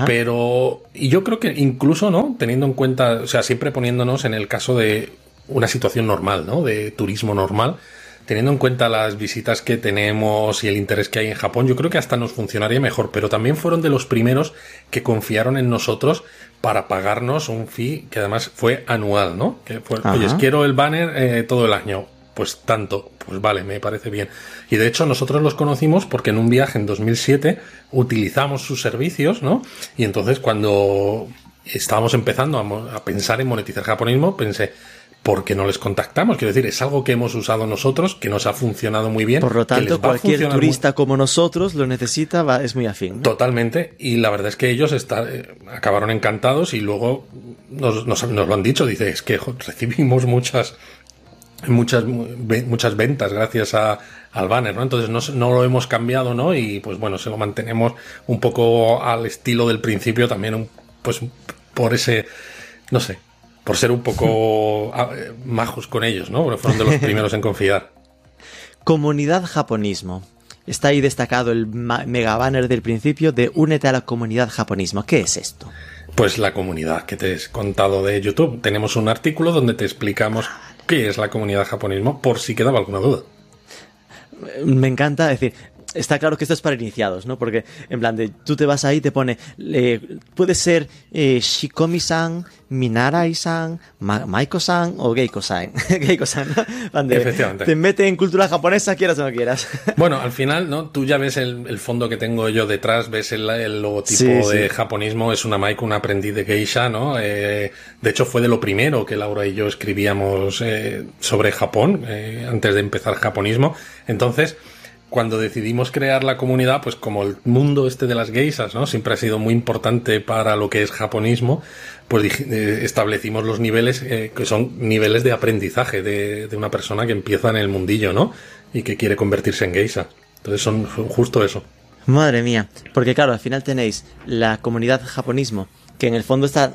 Pero, y yo creo que incluso, ¿no? Teniendo en cuenta, o sea, siempre poniéndonos en el caso de una situación normal, ¿no? De turismo normal, teniendo en cuenta las visitas que tenemos y el interés que hay en Japón, yo creo que hasta nos funcionaría mejor, pero también fueron de los primeros que confiaron en nosotros para pagarnos un fee que además fue anual, ¿no? Que fue, oye, quiero el banner eh, todo el año. Pues tanto, pues vale, me parece bien. Y de hecho nosotros los conocimos porque en un viaje en 2007 utilizamos sus servicios, ¿no? Y entonces cuando estábamos empezando a, a pensar en monetizar japonismo, pensé, porque no les contactamos. Quiero decir, es algo que hemos usado nosotros, que nos ha funcionado muy bien. Por lo tanto, cualquier turista como nosotros lo necesita, va, es muy afín. Totalmente. Y la verdad es que ellos está, eh, acabaron encantados y luego nos, nos, lo han dicho. Dice, es que recibimos muchas, muchas, muchas ventas gracias a, al banner, ¿no? Entonces no, no, lo hemos cambiado, ¿no? Y pues bueno, se lo mantenemos un poco al estilo del principio también, pues por ese, no sé, por ser un poco ah, majos con ellos, ¿no? Porque fueron de los primeros en confiar. Comunidad japonismo. Está ahí destacado el mega banner del principio de Únete a la comunidad japonismo. ¿Qué es esto? Pues la comunidad que te he contado de YouTube. Tenemos un artículo donde te explicamos qué es la comunidad japonismo por si quedaba alguna duda. Me encanta decir, está claro que esto es para iniciados, ¿no? Porque, en plan, de tú te vas ahí y te pone, puede ser eh, Shikomi-san, Minarai-san, Maiko-san o Geiko-san. Geiko-san, ¿no? Efectivamente. Te mete en cultura japonesa, quieras o no quieras. bueno, al final, ¿no? Tú ya ves el, fondo que tengo yo detrás, ves el, logotipo de japonismo, es una Maiko, un aprendiz de geisha, ¿no? Eh, de hecho, fue de lo primero que Laura y yo escribíamos eh, sobre Japón, antes de empezar japonismo. Entonces, cuando decidimos crear la comunidad, pues como el mundo este de las geisas, ¿no? Siempre ha sido muy importante para lo que es japonismo, pues eh, establecimos los niveles eh, que son niveles de aprendizaje de, de, una persona que empieza en el mundillo, ¿no? Y que quiere convertirse en geisa. Entonces son, justo eso. Madre mía, porque claro, al final tenéis la comunidad japonismo, que en el fondo está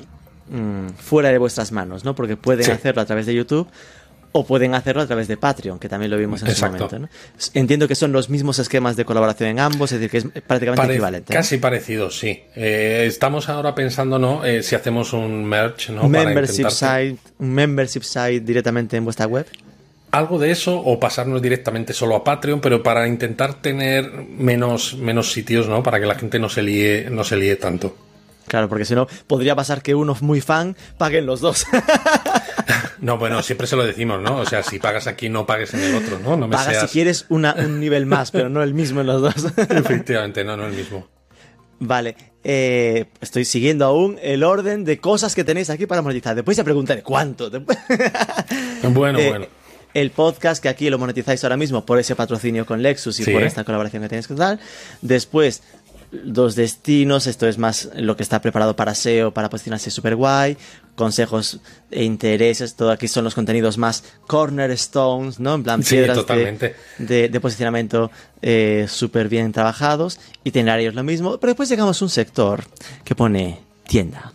mm, fuera de vuestras manos, ¿no? Porque pueden hacerlo a través de YouTube o pueden hacerlo a través de Patreon, que también lo vimos en ese momento. ¿no? Entiendo que son los mismos esquemas de colaboración en ambos, es decir, que es prácticamente equivalente. Casi parecido, sí. Eh, estamos ahora pensando ¿no? Eh, si hacemos un merch, ¿no? Membership site, un membership site directamente en vuestra web. Algo de eso, o pasarnos directamente solo a Patreon, pero para intentar tener menos, menos sitios, ¿no? Para que la gente no se líe, no se líe tanto. Claro, porque si no, podría pasar que uno muy fan paguen los dos. No, bueno, siempre se lo decimos, ¿no? O sea, si pagas aquí, no pagues en el otro, ¿no? no me Pagas si quieres un nivel más, pero no el mismo en los dos. Efectivamente, no, no el mismo. Vale, eh, estoy siguiendo aún el orden de cosas que tenéis aquí para monetizar. Después ya preguntaré cuánto. bueno, eh, bueno. El podcast, que aquí lo monetizáis ahora mismo por ese patrocinio con Lexus y por esta colaboración que tenéis que dar. Después, dos destinos, esto es más lo que está preparado para SEO, para posicionarse super guay, consejos e intereses, todo aquí son los contenidos más cornerstones, ¿no? En plan, piedras de, posicionamiento eh, súper bien trabajados, itinerarios lo mismo, pero después llegamos a un sector que pone tienda.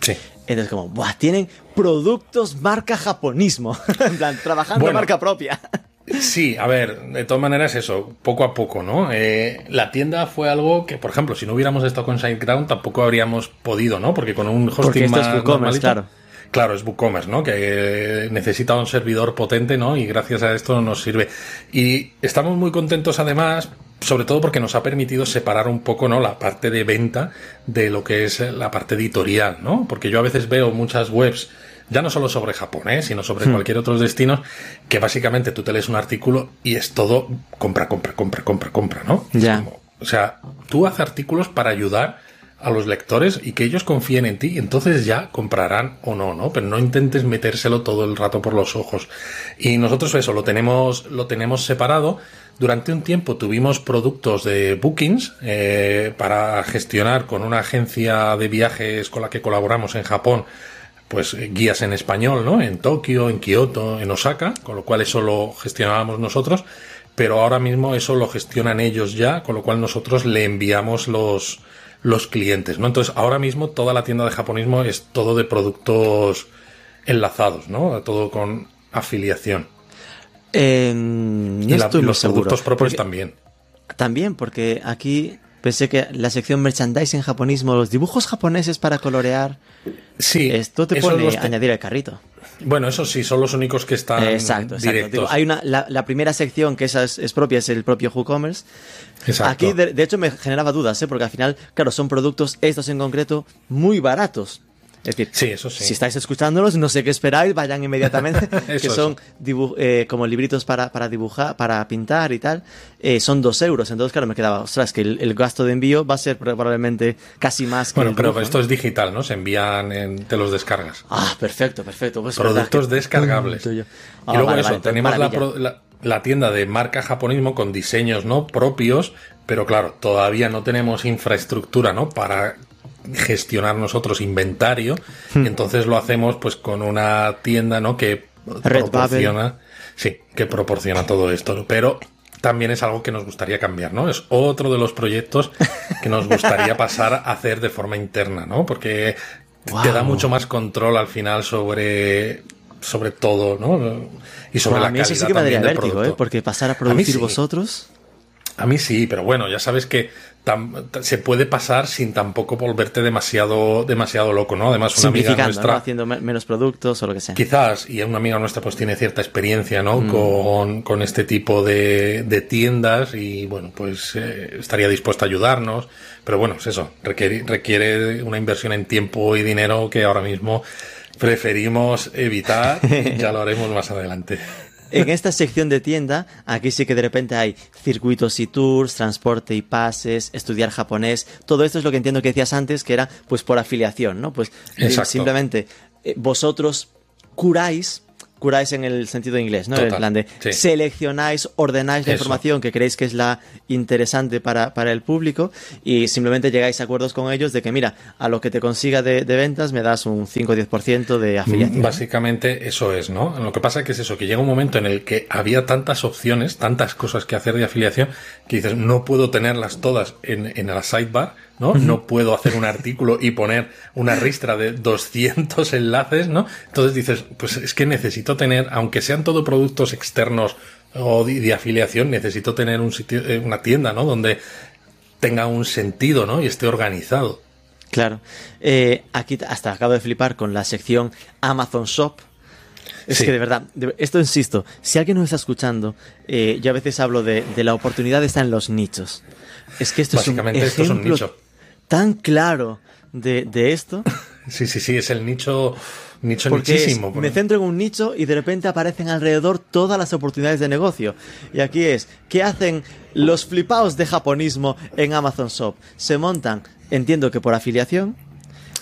Sí. Entonces, como, ¡buah! Tienen productos marca japonismo. en plan, trabajando marca propia. Sí, a ver, de todas maneras eso, poco a poco, ¿no? Eh, la tienda fue algo que, por ejemplo, si no hubiéramos estado con SiteGround tampoco habríamos podido, ¿no? Porque con un hosting más es claro. Claro, es WooCommerce, ¿no? Que necesita un servidor potente, ¿no? Y gracias a esto nos sirve. Y estamos muy contentos además, sobre todo porque nos ha permitido separar un poco, ¿no? La parte de venta de lo que es la parte editorial, ¿no? Porque yo a veces veo muchas webs ya no solo sobre Japón, ¿eh? sino sobre hmm. cualquier otro destino, que básicamente tú te lees un artículo y es todo compra, compra, compra, compra, compra, ¿no? Ya. o sea, tú haces artículos para ayudar a los lectores y que ellos confíen en ti y entonces ya comprarán o no, ¿no? Pero no intentes metérselo todo el rato por los ojos. Y nosotros eso lo tenemos, lo tenemos separado. Durante un tiempo tuvimos productos de bookings eh, para gestionar con una agencia de viajes con la que colaboramos en Japón pues eh, guías en español, ¿no? En Tokio, en Kioto, en Osaka, con lo cual eso lo gestionábamos nosotros, pero ahora mismo eso lo gestionan ellos ya, con lo cual nosotros le enviamos los, los clientes, ¿no? Entonces, ahora mismo toda la tienda de japonismo es todo de productos enlazados, ¿no? Todo con afiliación. Eh, no y la- estoy muy los seguro. productos propios Porque- también. También, porque aquí pensé que la sección merchandising japonismo, los dibujos japoneses para colorear, Sí, esto te pone te- añadir el carrito. Bueno, eso sí, son los únicos que están exacto, exacto. directos. Digo, hay una, la, la primera sección que esa es, es propia, es el propio WooCommerce. Exacto. Aquí, de, de hecho, me generaba dudas, ¿eh? porque al final, claro, son productos, estos en concreto, muy baratos. Es decir, Sí, eso sí. si estáis escuchándolos, no sé qué esperáis, vayan inmediatamente, que son eh, como libritos para, para dibujar, para pintar y tal, eh, son dos euros. Entonces, claro, me quedaba, ostras, que el, el gasto de envío va a ser probablemente casi más que Bueno, el pero dibujo, esto ¿no? es digital, ¿no? Se envían, en, te los descargas. Ah, perfecto, perfecto. Pues, Productos que- descargables. Y Ah, luego vale, eso, vale, tenemos la- la tienda de marca japonismo con diseños no propios, pero claro, todavía no tenemos infraestructura, ¿no? Para gestionar nosotros inventario, Hmm. entonces lo hacemos pues con una tienda, ¿no? Que proporciona, sí, que proporciona todo esto, pero también es algo que nos gustaría cambiar, ¿no? Es otro de los proyectos que nos gustaría pasar a hacer de forma interna, ¿no? Porque te da mucho más control al final sobre sobre todo, ¿no? Y sobre Bueno, la a mí eso calidad sí que me daría vértigo. ¿eh? Porque pasar a producir sí. vosotros. A mí sí, pero bueno, ya sabes que se puede pasar sin tampoco volverte demasiado demasiado loco, ¿no? Además, una amiga nuestra ¿no? Haciendo me- menos productos o lo que sea. Quizás, y una amiga nuestra pues tiene cierta experiencia, ¿no? Mm. Con, con este tipo de, de tiendas y bueno, pues eh, estaría dispuesta a ayudarnos. Pero bueno, es eso, requiere, requiere una inversión en tiempo y dinero que ahora mismo preferimos evitar ya lo haremos más adelante. En esta sección de tienda, aquí sí que de repente hay circuitos y tours, transporte y pases, estudiar japonés. Todo esto es lo que entiendo que decías antes, que era pues por afiliación, ¿no? Pues eh, Exacto. simplemente eh, vosotros curáis, curáis en el sentido inglés, ¿no? En Total, plan de sí. seleccionáis, ordenáis la Eso. información que creéis que es la interesante para, para el público y simplemente llegáis a acuerdos con ellos de que, mira, a lo que te consiga de, de ventas me das un 5 o 10% de afiliación. Básicamente eso es, ¿no? Lo que pasa que es eso, que llega un momento en el que había tantas opciones, tantas cosas que hacer de afiliación, que dices, no puedo tenerlas todas en, en la sidebar, ¿no? No puedo hacer un artículo y poner una ristra de 200 enlaces, ¿no? Entonces dices, pues es que necesito tener, aunque sean todo productos externos o de, de afiliación, necesito tener un sitio, eh, una tienda, ¿no? Donde tenga un sentido, ¿no? Y esté organizado. Claro. Eh, aquí hasta acabo de flipar con la sección Amazon Shop. Es Sí. que de verdad, de- esto insisto, si alguien nos está escuchando, eh, yo a veces hablo de, de la oportunidad está en los nichos. Es que esto es un Básicamente esto es un ejemplo nicho. Tan claro de, de esto, Sí, sí, sí, es el nicho, nicho porque es, nichísimo. me centro en un nicho y de repente aparecen alrededor todas las oportunidades de negocio. Y aquí es, ¿qué hacen los flipaos de japonismo en Amazon Shop? Se montan, entiendo que por afiliación,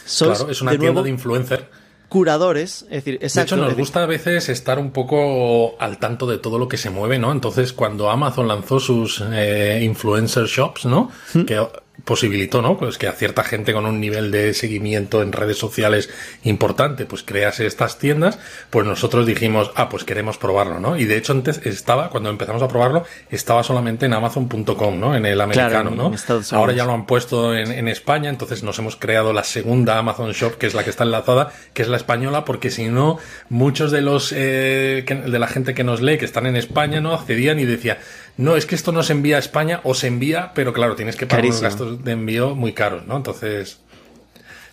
sois Claro, es una de tienda nuevo de influencer. curadores, es decir, De exacto. hecho, nos decir, gusta a veces estar un poco al tanto de todo lo que se mueve, ¿no? Entonces, cuando Amazon lanzó sus eh, influencer shops, ¿no? Que posibilitó, ¿no? Pues que a cierta gente con un nivel de seguimiento en redes sociales importante, pues crease estas tiendas, pues nosotros dijimos, ah, pues queremos probarlo, ¿no? Y de hecho antes estaba, cuando empezamos a probarlo, estaba solamente en amazon.com, ¿no? En el americano, ¿no? Ahora ya lo han puesto en, en España, entonces nos hemos creado la segunda Amazon Shop, que es la que está enlazada, que es la española, porque si no, muchos de los eh, que- de la gente que nos lee, que están en España, ¿no? accedían y decía, no, es que esto no se envía a España, o se envía, pero claro, tienes que pagar unos Carísimo. gastos de envío muy caros, ¿no? Entonces.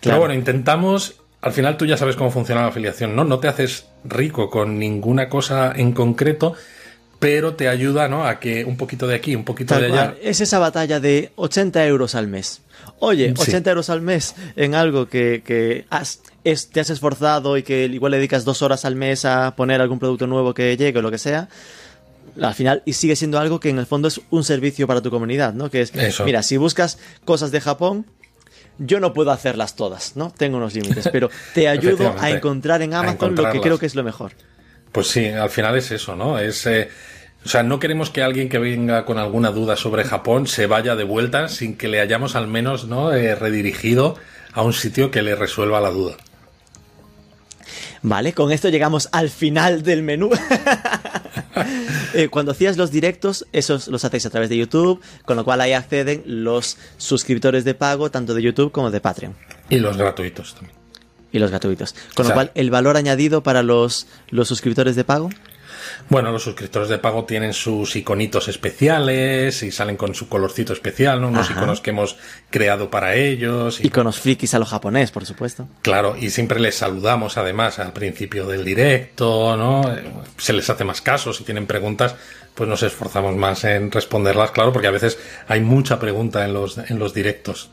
Claro. Pero bueno, intentamos. Al final tú ya sabes cómo funciona la afiliación, ¿no? No te haces rico con ninguna cosa en concreto, pero te ayuda, ¿no? A que un poquito de aquí, un poquito tal de allá. cual, es esa batalla de 80 euros al mes. Oye, Sí. 80 euros al mes en algo que, que has- es- te has esforzado y que igual le dedicas dos horas al mes a poner algún producto nuevo que llegue o lo que sea. Al final, y sigue siendo algo que en el fondo es un servicio para tu comunidad, ¿no? Que es, Eso. mira, si buscas cosas de Japón, yo no puedo hacerlas todas, ¿no? Tengo unos límites, pero te ayudo a encontrar en Amazon lo que creo que es lo mejor. Pues sí, al final es eso, ¿no? Es, eh, o sea, no queremos que alguien que venga con alguna duda sobre Japón se vaya de vuelta sin que le hayamos al menos, ¿no? Eh, redirigido a un sitio que le resuelva la duda. Vale, con esto llegamos al final del menú. Eh, cuando hacías los directos, esos los hacéis a través de YouTube, con lo cual ahí acceden los suscriptores de pago, tanto de YouTube como de Patreon. Y los gratuitos también. Y los gratuitos. Con O sea- lo cual, el valor añadido para los, los suscriptores de pago. Bueno, los suscriptores de pago tienen sus iconitos especiales y salen con su colorcito especial, ¿no? Unos Ajá. iconos que hemos creado para ellos. Y, Iconos frikis a lo japonés, por supuesto. Claro, y siempre les saludamos además al principio del directo, ¿no? Se les hace más caso, si tienen preguntas, pues nos esforzamos más en responderlas, claro, porque a veces hay mucha pregunta en los, en los directos.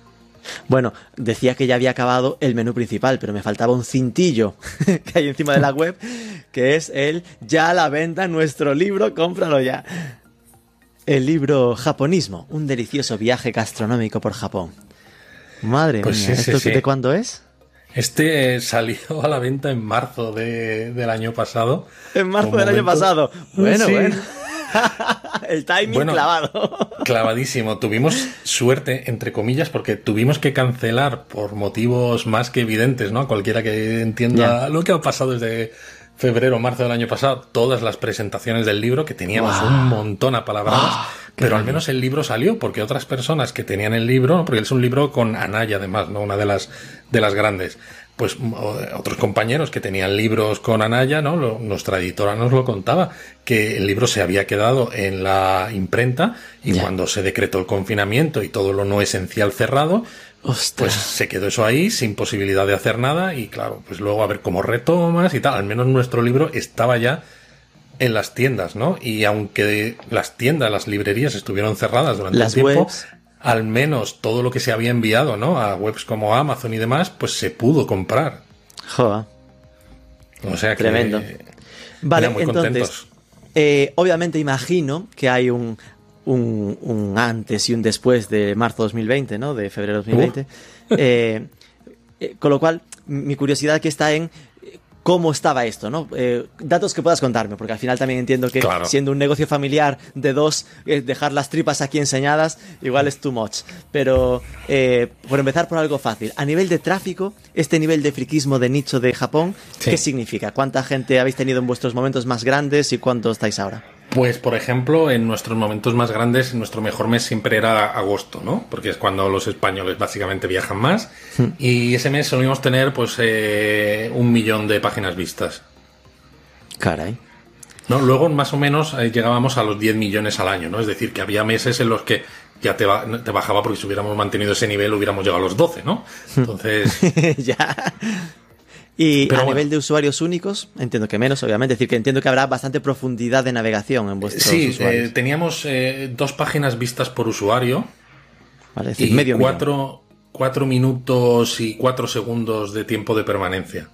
Bueno, decía que ya había acabado el menú principal, pero me faltaba un cintillo que hay encima de la web, que es el ya a la venta nuestro libro, cómpralo ya. El libro Japonismo, un delicioso viaje gastronómico por Japón. Madre Pues mía, sí, ¿esto sí. de cuándo es? Este eh, salió a la venta en marzo de- del año pasado. En marzo del año pasado. Bueno, bueno. el timing Bueno. clavado. Clavadísimo. Tuvimos suerte, entre comillas, porque tuvimos que cancelar por motivos más que evidentes, ¿no? Cualquiera que entienda lo que ha pasado desde febrero marzo del año pasado, todas las presentaciones del libro, que teníamos un montón apalabradas, Ah, qué pero al menos el libro salió, porque otras personas que tenían el libro, porque es un libro con Anaya además, ¿no? Una de las, de las grandes. Pues otros compañeros que tenían libros con Anaya, ¿no? Lo- nuestra editora nos lo contaba, que el libro se había quedado en la imprenta y Ya. cuando se decretó el confinamiento y todo lo no esencial cerrado, Ostras. pues se quedó eso ahí sin posibilidad de hacer nada y claro, pues luego a ver cómo retomas y tal. Al menos nuestro libro estaba ya en las tiendas, ¿no? Y aunque las tiendas, las librerías estuvieron cerradas durante Las un tiempo, webs. Al menos todo lo que se había enviado, ¿no? A webs como Amazon y demás, pues se pudo comprar. Joder. O sea que Tremendo. Vale, muy entonces, eh, obviamente imagino que hay un, un, un antes y un después de marzo 2020, ¿no? De febrero 2020. Eh, eh, con lo cual, mi curiosidad aquí está en cómo estaba esto, ¿no? Eh, datos que puedas contarme, porque al final también entiendo que Claro. siendo un negocio familiar de dos, eh, dejar las tripas aquí enseñadas, igual es too much. Pero, eh, por empezar por algo fácil, a nivel de tráfico, este nivel de friquismo de nicho de Japón, Sí. ¿qué significa? ¿Cuánta gente habéis tenido en vuestros momentos más grandes y cuánto estáis ahora? Pues, por ejemplo, en nuestros momentos más grandes, nuestro mejor mes siempre era agosto, ¿no? Porque es cuando los españoles básicamente viajan más. Y ese mes solíamos tener, pues, eh, un millón de páginas vistas. Caray. ¿no? Luego, más o menos, eh, llegábamos a los 10 millones al año, ¿no? Es decir, que había meses en los que ya te, ba- te bajaba porque si hubiéramos mantenido ese nivel hubiéramos llegado a los 12, ¿no? Entonces, ya. Y Pero a bueno. nivel de usuarios únicos, entiendo que menos, obviamente. Es decir, que entiendo que habrá bastante profundidad de navegación en vuestros sí, usuarios. eh, teníamos eh, dos páginas vistas por usuario ¿vale? Es decir, y medio cuatro, cuatro minutos y cuatro segundos de tiempo de permanencia.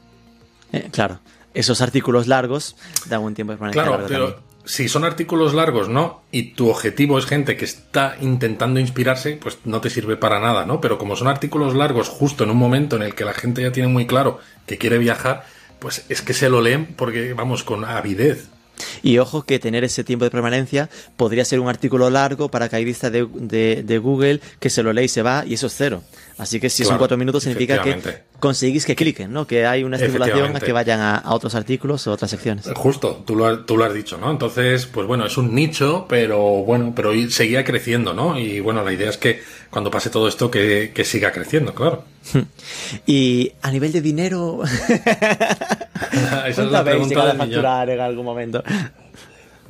Eh, claro, esos artículos largos dan un tiempo de permanencia Claro, pero también. Si son artículos largos, ¿no? Y tu objetivo es gente que está intentando inspirarse, pues no te sirve para nada, ¿no? Pero como son artículos largos justo en un momento en el que la gente ya tiene muy claro que quiere viajar, pues es que se lo leen porque, vamos, con avidez. Y ojo que tener ese tiempo de permanencia podría ser un artículo largo para caidista de, de, de Google que se lo lee y se va y eso es cero. Así que si son cuatro minutos significa que conseguís que cliquen, ¿no? Que hay una estimulación a que vayan a, a otros artículos o otras secciones. Justo, tú lo, has, tú lo has dicho, ¿no? Entonces, pues bueno, es un nicho, pero bueno, pero seguía creciendo, ¿no? Y bueno, la idea es que cuando pase todo esto, que, que siga creciendo, claro. Y a nivel de dinero, Esa es ¿cuánto la pregunta millón. facturar en algún momento?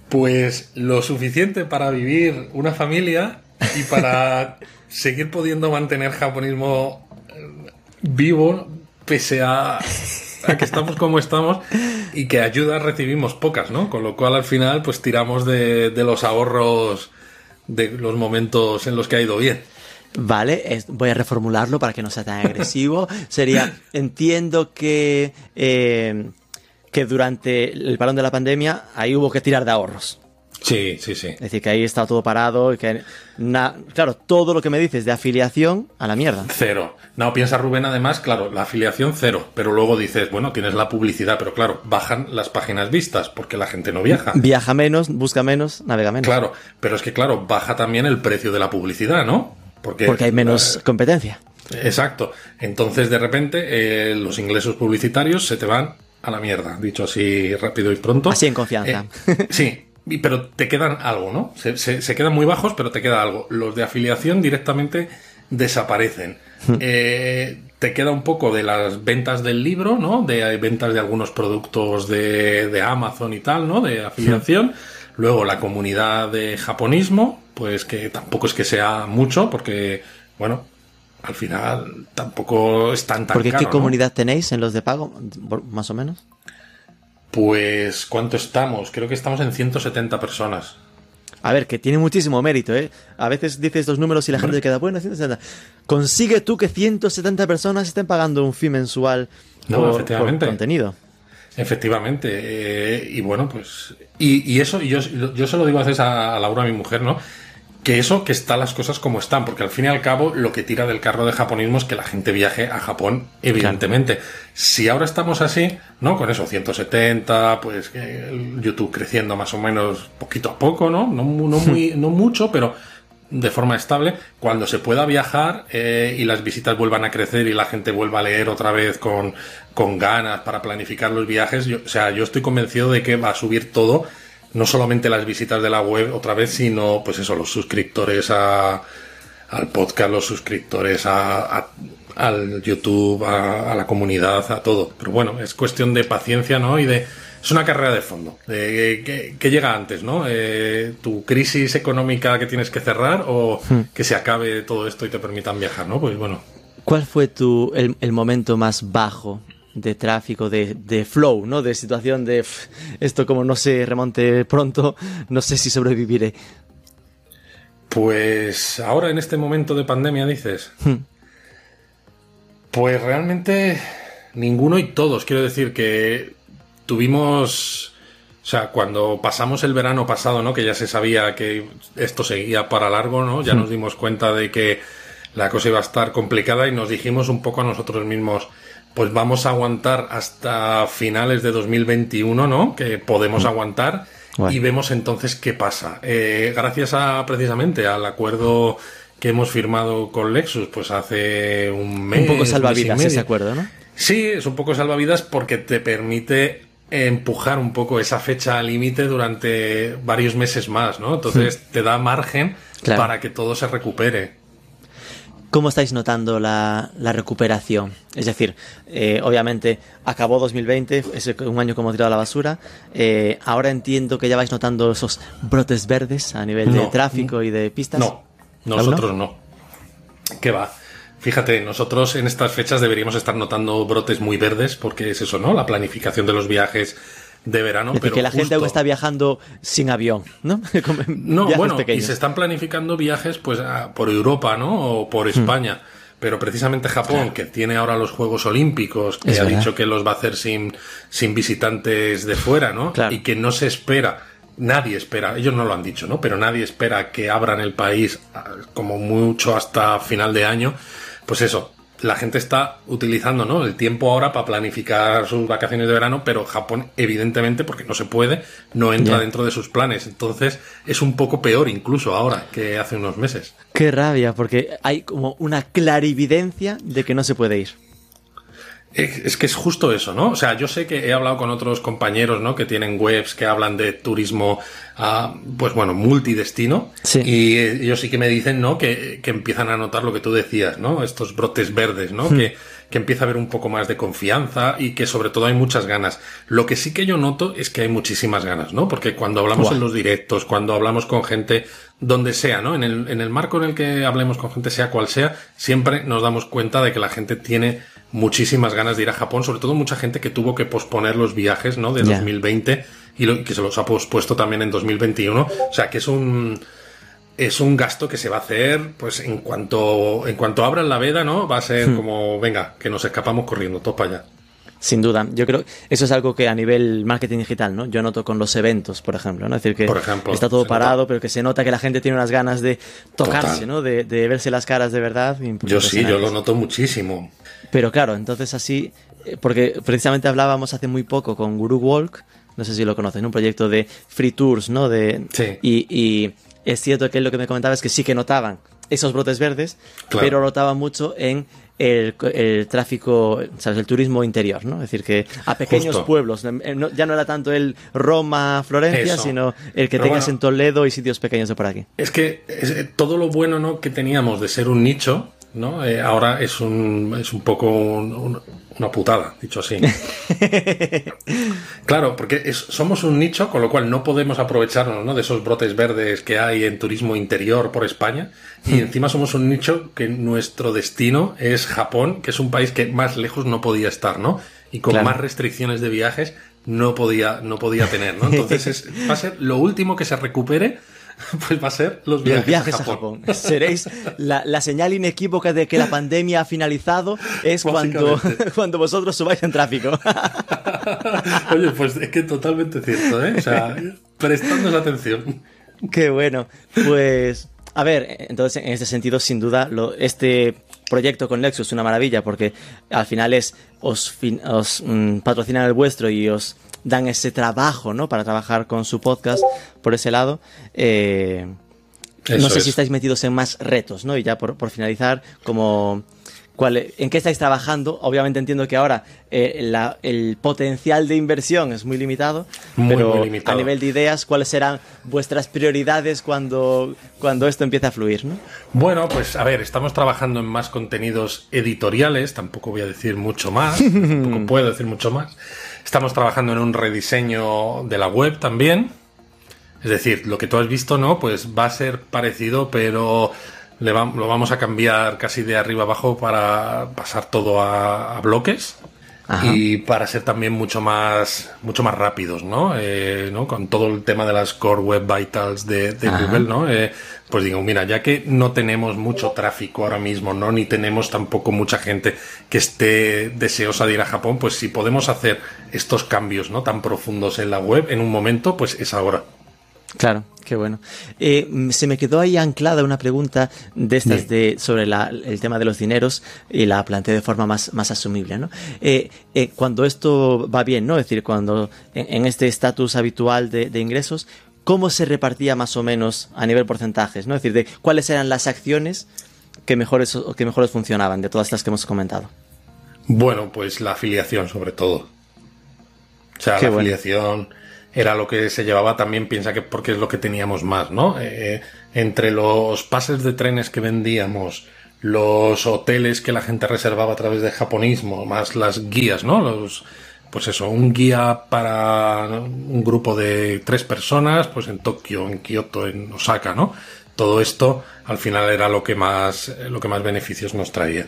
Pues lo suficiente para vivir una familia y para seguir pudiendo mantener japonismo eh, vivo pese a, a que estamos como estamos y que ayudas recibimos pocas, ¿no? Con lo cual al final pues tiramos de, de los ahorros de los momentos en los que ha ido bien. Vale, es- voy a reformularlo para que no sea tan agresivo. Sería, entiendo que, eh, que durante el parón de la pandemia ahí hubo que tirar de ahorros. Sí, sí, sí. Es decir, que ahí estaba todo parado y que... na- claro, todo lo que me dices de afiliación, a la mierda. Cero. No, piensa Rubén además, claro, la afiliación cero, pero luego dices, bueno, tienes la publicidad, pero claro, bajan las páginas vistas porque la gente no viaja. Viaja menos, busca menos, navega menos. Claro, pero es que claro, baja también el precio de la publicidad, ¿no? Porque, Porque hay menos competencia. eh, exacto. Entonces, de repente, eh, los ingresos publicitarios se te van a la mierda, dicho así rápido y pronto. Así en confianza. Eh, sí. pero te quedan algo, ¿no? Se, se, se, quedan muy bajos, pero te queda algo. Los de afiliación directamente desaparecen. Eh, te queda un poco de las ventas del libro, ¿no? De ventas de algunos productos de, de Amazon y tal, ¿no? De afiliación. Luego la comunidad de japonismo, pues que tampoco es que sea mucho, porque, bueno, al final tampoco es tan tan Porque caro, ¿qué ¿no? comunidad tenéis en los de pago, más o menos? Pues, ¿cuánto estamos? Creo que estamos en 170 personas. A ver, que tiene muchísimo mérito, ¿eh? A veces dices los números y la gente queda, bueno, 170. Consigue tú que 170 personas estén pagando un fee mensual No, por, efectivamente. por contenido. Efectivamente. eh, y bueno, pues. Y, y eso, yo, yo se lo digo a veces a, a Laura, a mi mujer, ¿no? Que eso, que están las cosas como están, porque al fin y al cabo lo que tira del carro de japonismo es que la gente viaje a Japón, evidentemente. Si ahora estamos así, ¿no? Con eso, 170, pues que el YouTube creciendo más o menos poquito a poco, ¿no? No, no, muy, no mucho, pero de forma estable, cuando se pueda viajar eh, y las visitas vuelvan a crecer y la gente vuelva a leer otra vez con, con ganas para planificar los viajes, yo, o sea, yo estoy convencido de que va a subir todo, no solamente las visitas de la web otra vez, sino pues eso, los suscriptores a, al podcast, los suscriptores a, a- al YouTube, a, a la comunidad, a todo. Pero bueno, es cuestión de paciencia, ¿no? Y de es una carrera de fondo. Que llega antes, ¿no? Eh, tu crisis económica que tienes que cerrar o que se acabe todo esto y te permitan viajar, ¿no? Pues bueno. ¿Cuál fue tu, el, el momento más bajo de tráfico, de, de flow, ¿no? De situación de "Pff, esto como no se remonte pronto, no sé si sobreviviré. Pues ahora en este momento de pandemia dices. Pues realmente ninguno y todos. Quiero decir que tuvimos. O sea, cuando pasamos el verano pasado, ¿no? Que ya se sabía que esto seguía para largo, ¿no? Ya nos dimos cuenta de que la cosa iba a estar complicada y nos dijimos un poco a nosotros mismos, pues vamos a aguantar hasta finales de 2021, ¿no? Que podemos aguantar Bueno. y vemos entonces qué pasa. Eh, gracias a precisamente al acuerdo que hemos firmado con Lexus, pues hace un mes. Un poco salvavidas ese acuerdo, ¿no? Sí, es un poco salvavidas porque te permite empujar un poco esa fecha límite durante varios meses más, ¿no? Entonces te da margen Claro. para que todo se recupere. ¿Cómo estáis notando la, la recuperación? Es decir, eh, obviamente acabó 2020, es un año como tirado a la basura. eh, ahora entiendo que ya vais notando esos brotes verdes a nivel de No. tráfico y de pistas. No, nosotros no. ¿Qué va? Fíjate, nosotros en estas fechas deberíamos estar notando brotes muy verdes porque es eso, ¿no? La planificación de los viajes de verano. Es decir, pero que la gente aún está viajando sin avión, ¿no? No, bueno, y pequeños. se están planificando viajes pues a- por Europa, ¿no? O por España. Pero precisamente Japón, que tiene ahora los Juegos Olímpicos, que Es ha verdad. dicho que los va a hacer sin, sin visitantes de fuera, ¿no? Claro. Y que no se espera, nadie espera, ellos no lo han dicho, ¿no? Pero nadie espera que abran el país ah, como mucho hasta final de año. Pues eso, la gente está utilizando ¿no? el tiempo ahora para planificar sus vacaciones de verano, pero Japón, evidentemente, porque no se puede, no entra dentro de sus planes. Entonces es un poco peor incluso ahora que hace unos meses. Qué rabia, porque hay como una clarividencia de que no se puede ir. Es que es justo eso, ¿no? O sea, yo sé que he hablado con otros compañeros, ¿no? Que tienen webs que hablan de turismo, ah, pues bueno, multidestino. Sí. Y ellos sí que me dicen, ¿no? Que, que empiezan a notar lo que tú decías, ¿no? Estos brotes verdes, ¿no? Que, que empieza a haber un poco más de confianza y que sobre todo hay muchas ganas. Lo que sí que yo noto es que hay muchísimas ganas, ¿no? Porque cuando hablamos en los directos, cuando hablamos con gente donde sea, ¿no? En el, en el marco en el que hablemos con gente, sea cual sea, siempre nos damos cuenta de que la gente tiene muchísimas ganas de ir a Japón, sobre todo mucha gente que tuvo que posponer los viajes, ¿no? De Ya. 2020 y lo, que se los ha pospuesto también en 2021. O sea, que es un es un gasto que se va a hacer, pues en cuanto en cuanto abran la veda, ¿no? Va a ser Hmm. como, venga, que nos escapamos corriendo, todos para allá. Sin duda, yo creo eso es algo que a nivel marketing digital, ¿no? Yo noto con los eventos, por ejemplo, ¿no? Es decir, que Por ejemplo, está todo parado, nota. pero que se nota que la gente tiene unas ganas de tocarse, Total. ¿no? De, de verse las caras de verdad. Yo sí, yo lo noto muchísimo. Pero claro, entonces así, eh, porque precisamente hablábamos hace muy poco con Guru Walk, no sé si lo conocen, un proyecto de free tours, ¿no? De, Sí. y, y es cierto que lo que me comentaba es que sí que notaban esos brotes verdes, Claro. pero notaba mucho en el, el tráfico, ¿sabes? El turismo interior, ¿no? Es decir, que a pequeños Justo. pueblos, eh, no- ya no era tanto el Roma, Florencia, Eso. sino el que Pero tengas bueno. en Toledo y sitios pequeños de por aquí. Es que es- eh, todo lo bueno ¿no? que teníamos de ser un nicho, ¿no? Eh, ahora es un, es un poco un- un- una putada, dicho así. claro, porque es- somos un nicho, con lo cual no podemos aprovecharnos ¿no? de esos brotes verdes que hay en turismo interior por España. Hmm. Y encima somos un nicho que nuestro destino es Japón, que es un país que más lejos no podía estar, ¿no? Y con Claro. más restricciones de viajes no podía, no podía tener, ¿no? Entonces es- va a ser lo último que se recupere, pues va a ser los viajes, Los viajes a a Japón. Seréis la, la señal inequívoca de que la pandemia ha finalizado es cuando, cuando vosotros subáis en tráfico. Oye, pues es que totalmente cierto, ¿eh? O sea, prestándonos atención. Qué bueno. Pues, a ver, entonces en este sentido, sin duda, lo- este proyecto con Lexus es una maravilla porque al final es os, fin- os mm, patrocinan el vuestro y os dan ese trabajo, ¿no? Para trabajar con su podcast por ese lado. Eh, no sé es. si estáis metidos en más retos, ¿no? Y ya por, por finalizar, como cuál, ¿en qué estáis trabajando? Obviamente entiendo que ahora eh, la- el potencial de inversión es muy limitado, Muy, pero muy limitado. a nivel de ideas, ¿cuáles serán vuestras prioridades cuando, cuando esto empiece a fluir, ¿no? Bueno, pues a ver, estamos trabajando en más contenidos editoriales, tampoco voy a decir mucho más, tampoco puedo decir mucho más. Estamos trabajando en un rediseño de la web también. Es decir, lo que tú has visto, ¿no? Pues va a ser parecido, pero lo vamos a cambiar casi de arriba abajo para pasar todo a bloques. Ajá. y para ser también mucho más mucho más rápidos no Eh, ¿no? con todo el tema de las core web vitals de, de. Google no Eh, pues digo mira ya que no tenemos mucho tráfico ahora mismo no ni tenemos tampoco mucha gente que esté deseosa de ir a Japón pues si podemos hacer estos cambios no tan profundos en la web en un momento pues es ahora Claro, qué bueno. Eh, se me quedó ahí anclada una pregunta de estas de sobre la- el tema de los dineros y la planteé de forma más, más asumible, ¿no? Eh, eh, cuando esto va bien, ¿no? Es decir, cuando en, en este estatus habitual de, de ingresos, ¿cómo se repartía más o menos a nivel porcentajes, ¿no? Es decir, de cuáles eran las acciones que mejores, que mejores funcionaban de todas estas que hemos comentado. Bueno, pues la afiliación sobre todo. O sea, Qué la bueno. afiliación era lo que se llevaba también, piensa que porque es lo que teníamos más, ¿no? Eh, entre los pases de trenes que vendíamos, los hoteles que la gente reservaba a través de japonismo, más las guías, ¿no? Los, pues eso, un guía para un grupo de tres personas, pues en Tokio, en Kioto, en Osaka, ¿no? Todo esto al final era lo que más, eh, lo que más beneficios nos traía.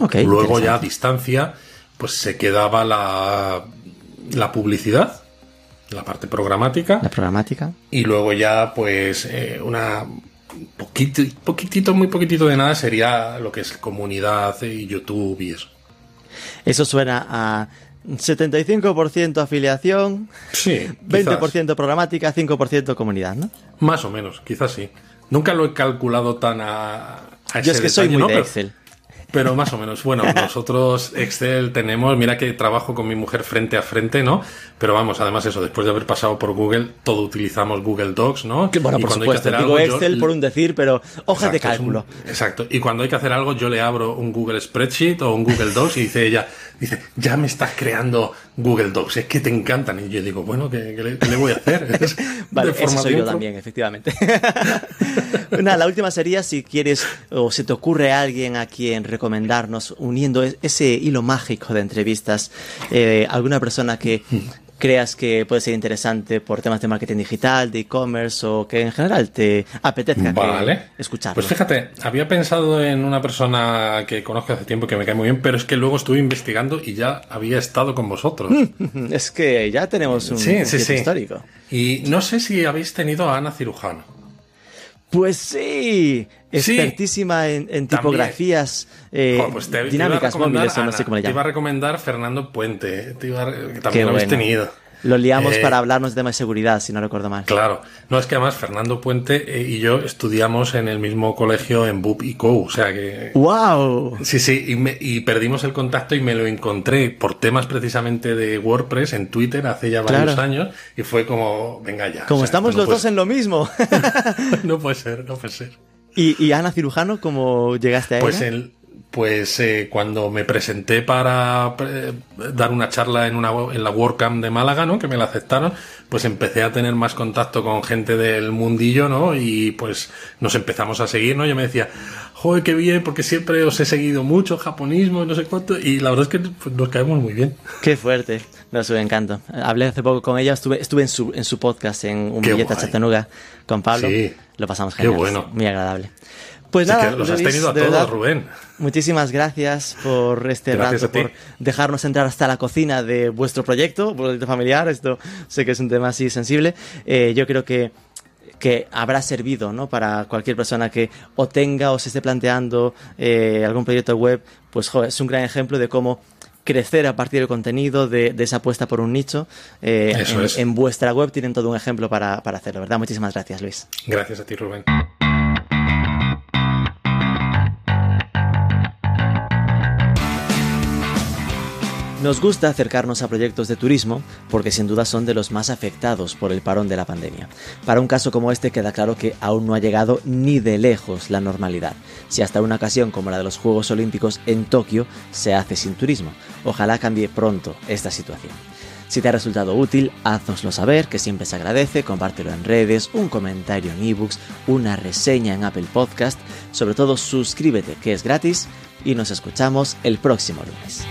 Ok. Luego ya a distancia, pues se quedaba la, la publicidad, la parte programática, La programática. y luego ya pues eh, una poquito, poquitito, muy poquitito de nada sería lo que es comunidad y YouTube y eso. Eso suena a 75% afiliación, Sí, quizás. 20% programática, 5% comunidad, ¿no? Más o menos, quizás sí. Nunca lo he calculado tan a, a Yo es que soy muy ¿no? de Pero- Excel. Pero más o menos, bueno, nosotros Excel tenemos, mira que trabajo con mi mujer frente a frente, ¿no? Pero vamos, además eso, después de haber pasado por Google, todo utilizamos Google Docs, ¿no? Que, bueno, Y por supuesto, digo algo, yo- Excel por un decir, pero hojas de un- cálculo. exacto. Y cuando hay que hacer algo, yo le abro un Google Spreadsheet o un Google Docs y dice ella, dice, ya me estás creando Google Docs, es que te encantan. Y yo digo, bueno, ¿qué, qué le, qué le voy a hacer? Es Vale, de ese soy yo también, efectivamente. Nada, la última sería si quieres o se te ocurre alguien a quien recomendarnos, uniendo e- ese hilo mágico de entrevistas, eh, alguna persona que creas que puede ser interesante por temas de marketing digital, de e-commerce o que en general te apetezca Vale. escucharlo. Pues fíjate, había pensado en una persona que conozco hace tiempo que me cae muy bien, pero es que luego estuve investigando y ya había estado con vosotros. Es que ya tenemos un Sí, sí, sí. histórico. Y no sé si habéis tenido a Ana Cirujano. Pues sí, Sí. expertísima en, en tipografías eh, pues te- te dinámicas recomendar, móviles o no sé cómo le Te iba a llaman. recomendar Fernando Puente, te iba a- que Qué también lo habéis bueno. tenido. Lo liamos Eh, para hablarnos de tema de seguridad, si no recuerdo mal. Claro, no es que además Fernando Puente eh, y yo estudiamos en el mismo colegio en BUP y CO, o sea que... ¡Wow! Sí, sí, y, me- y perdimos el contacto y me lo encontré por temas precisamente de WordPress en Twitter hace ya varios Claro. años y fue como, venga ya. Como o sea, estamos los dos en lo mismo. No puede ser, no puede ser. ¿Y, Ana Cirujano, cómo llegaste a pues ella? El, pues eh, cuando me presenté para eh, dar una charla en, una, en la WordCamp de Málaga, ¿no? Que me la aceptaron, pues empecé a tener más contacto con gente del mundillo, ¿no? Y pues nos empezamos a seguir, ¿no? Yo me decía, joder, qué bien, porque siempre os he seguido mucho, japonismo y no sé cuánto, y la verdad es que pues, nos caemos muy bien. Qué fuerte, me encanto. Hablé hace poco con ella, estuve, estuve en, su, en su podcast, en Un Billete a Chattanooga, con Pablo. Sí. Lo pasamos genial. Qué bueno. Muy agradable. Pues nada, los has tenido a todos, Rubén. Muchísimas gracias por este rato, por dejarnos entrar hasta la cocina de vuestro proyecto, proyecto familiar. Esto sé que es un tema así sensible. Eh, yo creo que que habrá servido ¿no? para cualquier persona que o tenga o se esté planteando eh, algún proyecto web, pues es un gran ejemplo de cómo crecer a partir del contenido, de, esa apuesta por un nicho. Eh, en, en, vuestra web tienen todo un ejemplo para, para hacerlo, ¿verdad? Muchísimas gracias, Luis. Gracias a ti, Rubén. Nos gusta acercarnos a proyectos de turismo porque sin duda son de los más afectados por el parón de la pandemia. Para un caso como este queda claro que aún no ha llegado ni de lejos la normalidad, si hasta una ocasión como la de los Juegos Olímpicos en Tokio se hace sin turismo. Ojalá cambie pronto esta situación. Si te ha resultado útil, haznoslo saber, que siempre se agradece, compártelo en redes, un comentario en ebooks, una reseña en Apple Podcast, sobre todo suscríbete que es gratis y nos escuchamos el próximo lunes.